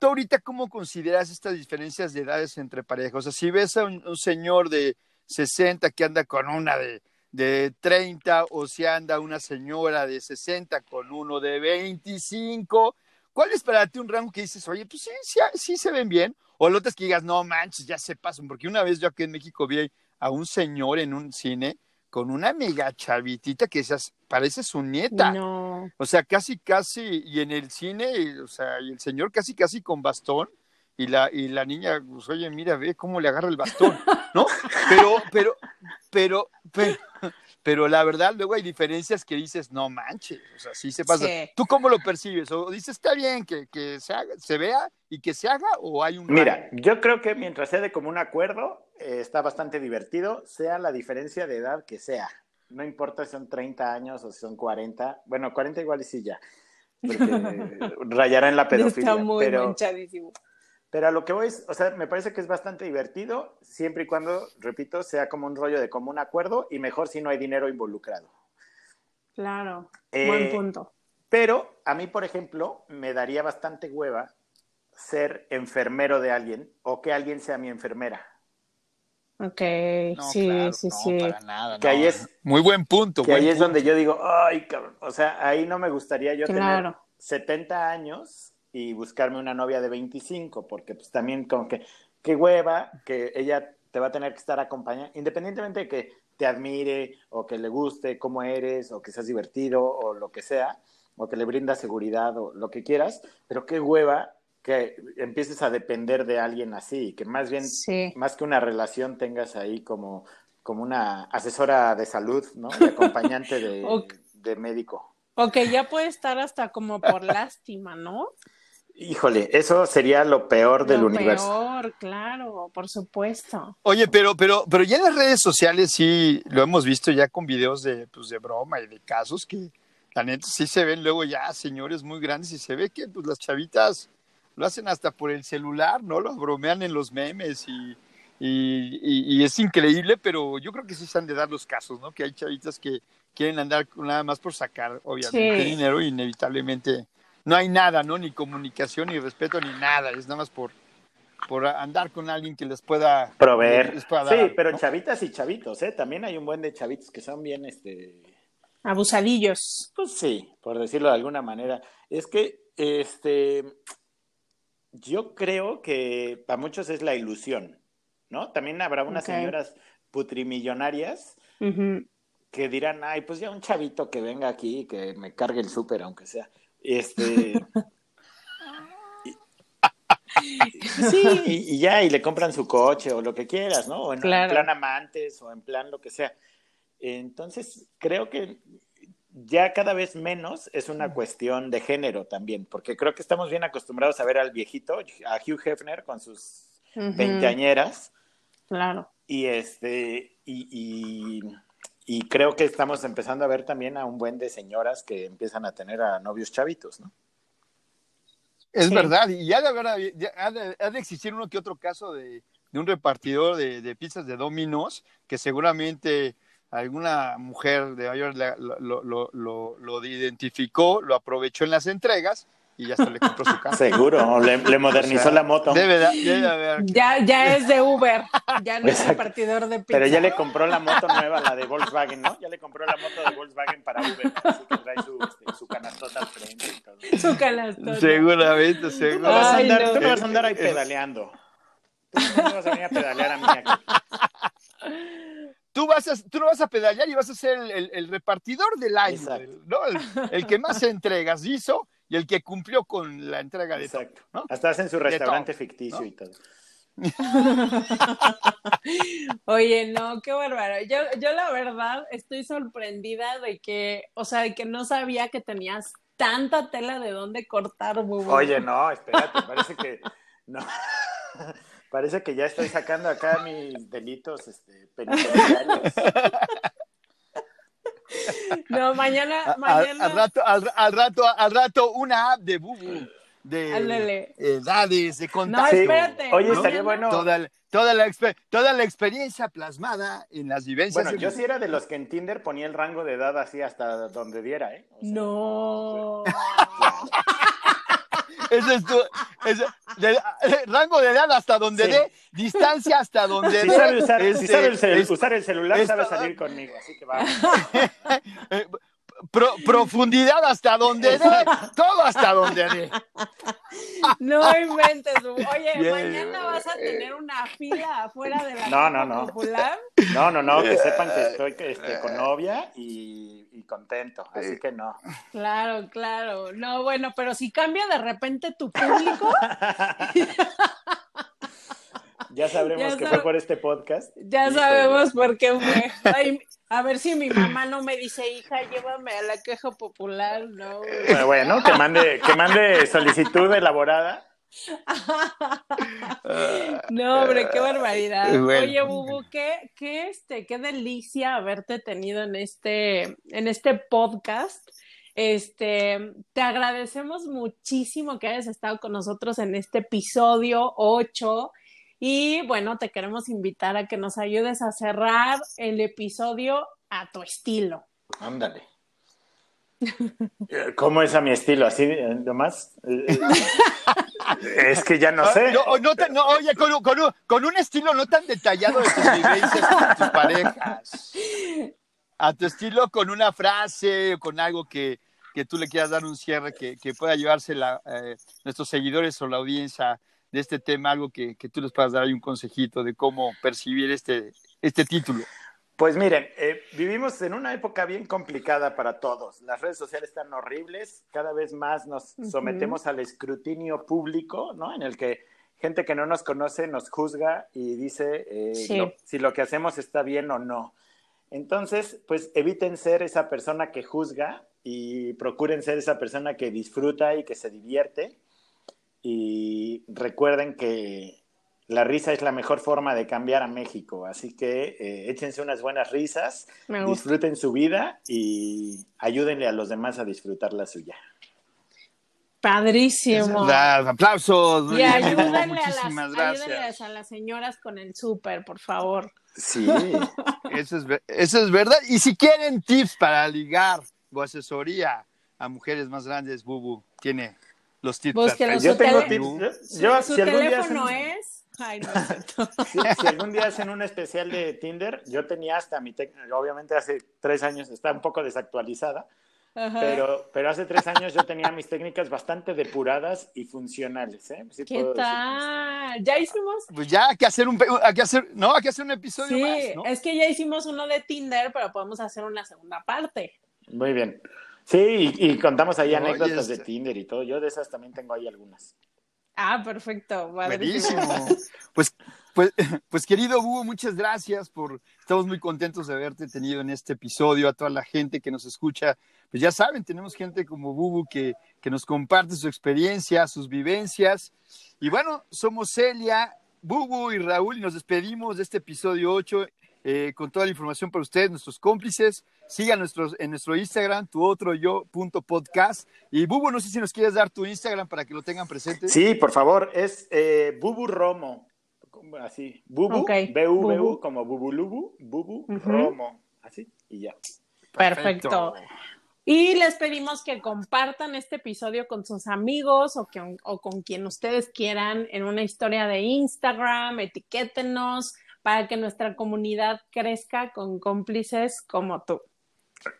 ¿Tú ahorita cómo consideras estas diferencias de edades entre parejas? O sea, si ves a un, señor de 60 que anda con una de, de 30 o si anda una señora de 60 con uno de 25, ¿cuál es para ti un rango que dices, oye, pues sí, sí, sí se ven bien? O el otro es que digas, no manches, ya se pasan, porque una vez yo aquí en México vi a un señor en un cine con una mega chavitita que esas, parece su nieta. No. O sea, casi, casi, y en el cine, o sea, y el señor casi, casi con bastón, y la, y la niña, pues, oye, mira, ve cómo le agarra el bastón, ¿no? Pero, pero, pero, pero, pero la verdad, luego hay diferencias que dices, no manches, o sea, sí se pasa. ¿Tú cómo lo percibes? ¿O dices, está bien que, que se, haga, se vea y que se haga, o hay un... Mira, yo creo que mientras sea de común acuerdo, eh, está bastante divertido, sea la diferencia de edad que sea. No importa si son 30 años o si son 40. Bueno, 40 igual y sí ya, porque rayará en la pedofilia. Está muy pero... manchadísimo. Pero a lo que voy, o sea, me parece que es bastante divertido, siempre y cuando, repito, sea como un rollo de común acuerdo y mejor si no hay dinero involucrado. Claro, buen eh, punto. Pero a mí, por ejemplo, me daría bastante hueva ser enfermero de alguien o que alguien sea mi enfermera. Ok, sí, sí, sí. Para nada, que ahí es, Muy buen punto. Que ahí es donde yo digo, ay, cabrón. O sea, ahí no me gustaría yo tener 70 años y buscarme una novia de 25, porque pues también como que, qué hueva, que ella te va a tener que estar acompañando, independientemente de que te admire o que le guste cómo eres o que seas divertido o lo que sea, o que le brinda seguridad o lo que quieras, pero qué hueva que empieces a depender de alguien así, que más bien, más que una relación tengas ahí como, como una asesora de salud, ¿no? De acompañante de, de médico. Ok, ya puede estar hasta como por lástima, ¿no? Híjole, eso sería lo peor del universo. Lo peor, claro, por supuesto. Oye, pero, pero, pero ya en las redes sociales sí lo hemos visto ya con videos de, pues, de broma y de casos que la neta sí se ven luego ya señores muy grandes y se ve que pues las chavitas lo hacen hasta por el celular, ¿no? Lo bromean en los memes y, y, es increíble, pero yo creo que sí se han de dar los casos, ¿no? Que hay chavitas que quieren andar nada más por sacar, obviamente, dinero y inevitablemente no hay nada, ¿no? Ni comunicación, ni respeto, ni nada. Es nada más por, por andar con alguien que les pueda proveer. sí, pero chavitas y chavitos, ¿eh? También hay un buen de chavitos que son bien, este... Abusadillos. Pues sí, por decirlo de alguna manera. Es que, este, yo creo que para muchos es la ilusión, ¿no? También habrá unas señoras putrimillonarias que dirán, ay, pues ya un chavito que venga aquí y que me cargue el súper, aunque sea. Este. sí, y, ya, y le compran su coche o lo que quieras, ¿no? O en, plan amantes o en plan lo que sea. Entonces, creo que ya cada vez menos es una cuestión de género también, porque creo que estamos bien acostumbrados a ver al viejito, a Hugh Hefner con sus veinteañeras. Claro. Y este, y y creo que estamos empezando a ver también a un buen de señoras que empiezan a tener a novios chavitos, ¿no? Es verdad, y ya de haber, ha, de, existir uno que otro caso de, un repartidor de, pizzas de dominos que seguramente alguna mujer de mayor lo, lo, lo, identificó, lo aprovechó en las entregas y ya se le compró su casa. Seguro, le, modernizó la moto. Debe, debe haber. Ya, ya es de Uber, ya no es repartidor de pizza. Pero ya le compró la moto nueva, la de Volkswagen, ¿no? Ya le compró la moto de Volkswagen para Uber, así que trae su, este, su canastota al frente y todo. Su canastota. Seguramente, seguro. Tú vas a andar, tú vas a andar ahí pedaleando. Tú no vas a venir a pedalear a mí aquí. Tú, vas a, tú no vas a pedalear y vas a ser el, el, repartidor del año, ¿no? El, que más entregas hizo y el que cumplió con la entrega de Exacto. ¿no? Hasta hacen su restaurante ficticio y todo. Oye, no, qué bárbaro. Yo, yo la verdad estoy sorprendida de que, o sea, de que no sabía que tenías tanta tela de dónde cortar, Oye, no, espérate, parece que no. Parece que ya estoy sacando acá mis delitos este, penitenciarios. No, mañana, mañana. Al, rato, al, rato, al rato, una app de Bubu de edades, de contacto. No, espérate. Oye, estaría bueno. Toda, toda, la, toda la experiencia plasmada en las vivencias. Bueno, yo sí era de los que en Tinder ponía el rango de edad así hasta donde diera, ¿eh? no. Ese es tu rango de edad hasta donde dé, distancia hasta donde si dé. Sabe usar, si sabe el, usar el celular, sabe salir conmigo, así que va. profundidad hasta donde dé, todo hasta donde dé. No inventes, oye, mañana vas a tener una fila afuera de la no, no, no. popular. No, no, no, que sepan que estoy este, con novia y, y, contento, así que no. Claro, claro. No, bueno, pero si cambia de repente tu público. Ya sabremos que fue por este podcast. Ya sabemos por qué fue. a ver si mi mamá no me dice, hija, llévame a la queja popular, ¿no? Bueno, que mande, que mande solicitud elaborada. no, hombre, qué barbaridad. Oye, Bubu, qué, qué, este, qué delicia haberte tenido en este, en este podcast. Este, te agradecemos muchísimo que hayas estado con nosotros en este episodio 8 y bueno, te queremos invitar a que nos ayudes a cerrar el episodio a tu estilo. Ándale. ¿Cómo es a mi estilo? ¿Así nomás? es que ya no sé. No, no, oye, con, un, con, un, estilo no tan detallado de tus vivencias con tus parejas. A tu estilo con una frase o con algo que, que tú le quieras dar un cierre que, que pueda llevarse la, eh, nuestros seguidores o la audiencia de este tema, algo que, que tú les puedas dar ahí un consejito de cómo percibir este, este título. Pues miren, eh, vivimos en una época bien complicada para todos. Las redes sociales están horribles, cada vez más nos sometemos al escrutinio público, ¿no? En el que gente que no nos conoce nos juzga y dice eh, si lo que hacemos está bien o no. Entonces, pues eviten ser esa persona que juzga y procuren ser esa persona que disfruta y que se divierte y recuerden que la risa es la mejor forma de cambiar a México, así que eh, échense unas buenas risas, disfruten su vida y ayúdenle a los demás a disfrutar la suya. Padrísimo. aplausos. Y ayúdenle a, las, a las señoras con el súper, por favor. Sí, eso es, eso es verdad. Y si quieren tips para ligar o asesoría a mujeres más grandes, Bubu tiene los tips. yo tengo tips. Yo, su, teléfono es. Ay, no, si, algún día hacen un especial de Tinder, yo tenía hasta mi técnica, obviamente hace tres años, está un poco desactualizada, pero, pero hace tres años yo tenía mis técnicas bastante depuradas y funcionales. ¿eh? ¿Qué tal? ¿Ya hicimos? Pues ya hay que hacer un, hay que hacer, no, hay que hacer un episodio sí, más, ¿no? es que ya hicimos uno de Tinder, pero podemos hacer una segunda parte. Muy bien. Sí, y, contamos ahí anécdotas de Tinder y todo. Yo de esas también tengo ahí algunas. Ah, perfecto. Buenísimo. pues, pues, pues querido Hugo, muchas gracias por. Estamos muy contentos de haberte tenido en este episodio. A toda la gente que nos escucha, pues ya saben, tenemos gente como Bubu que, que nos comparte su experiencia, sus vivencias. Y bueno, somos Celia, Bubu y Raúl y nos despedimos de este episodio 8 eh, con toda la información para ustedes, nuestros cómplices. Sigan nuestros, en nuestro Instagram, tu otro yo punto podcast. Y Bubu, no sé si nos quieres dar tu Instagram para que lo tengan presente. Sí, por favor, es eh, Bubu Romo. Así, Bubu, B-U-B-U, como Bubu Lubu, Bubu Romo. Así, y ya. Perfecto. Y les pedimos que compartan este episodio con sus amigos o, que, o con quien ustedes quieran en una historia de Instagram, etiquétenos para que nuestra comunidad crezca con cómplices como tú.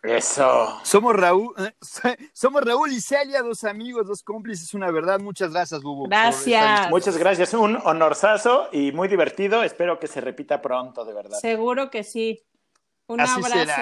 Eso. Somos Raúl, eh, somos Raúl y Celia, dos amigos, dos cómplices, una verdad. Muchas gracias, Bubu. Gracias. Muchas gracias, un honorazo y muy divertido. Espero que se repita pronto, de verdad. Seguro que sí. Un abrazo.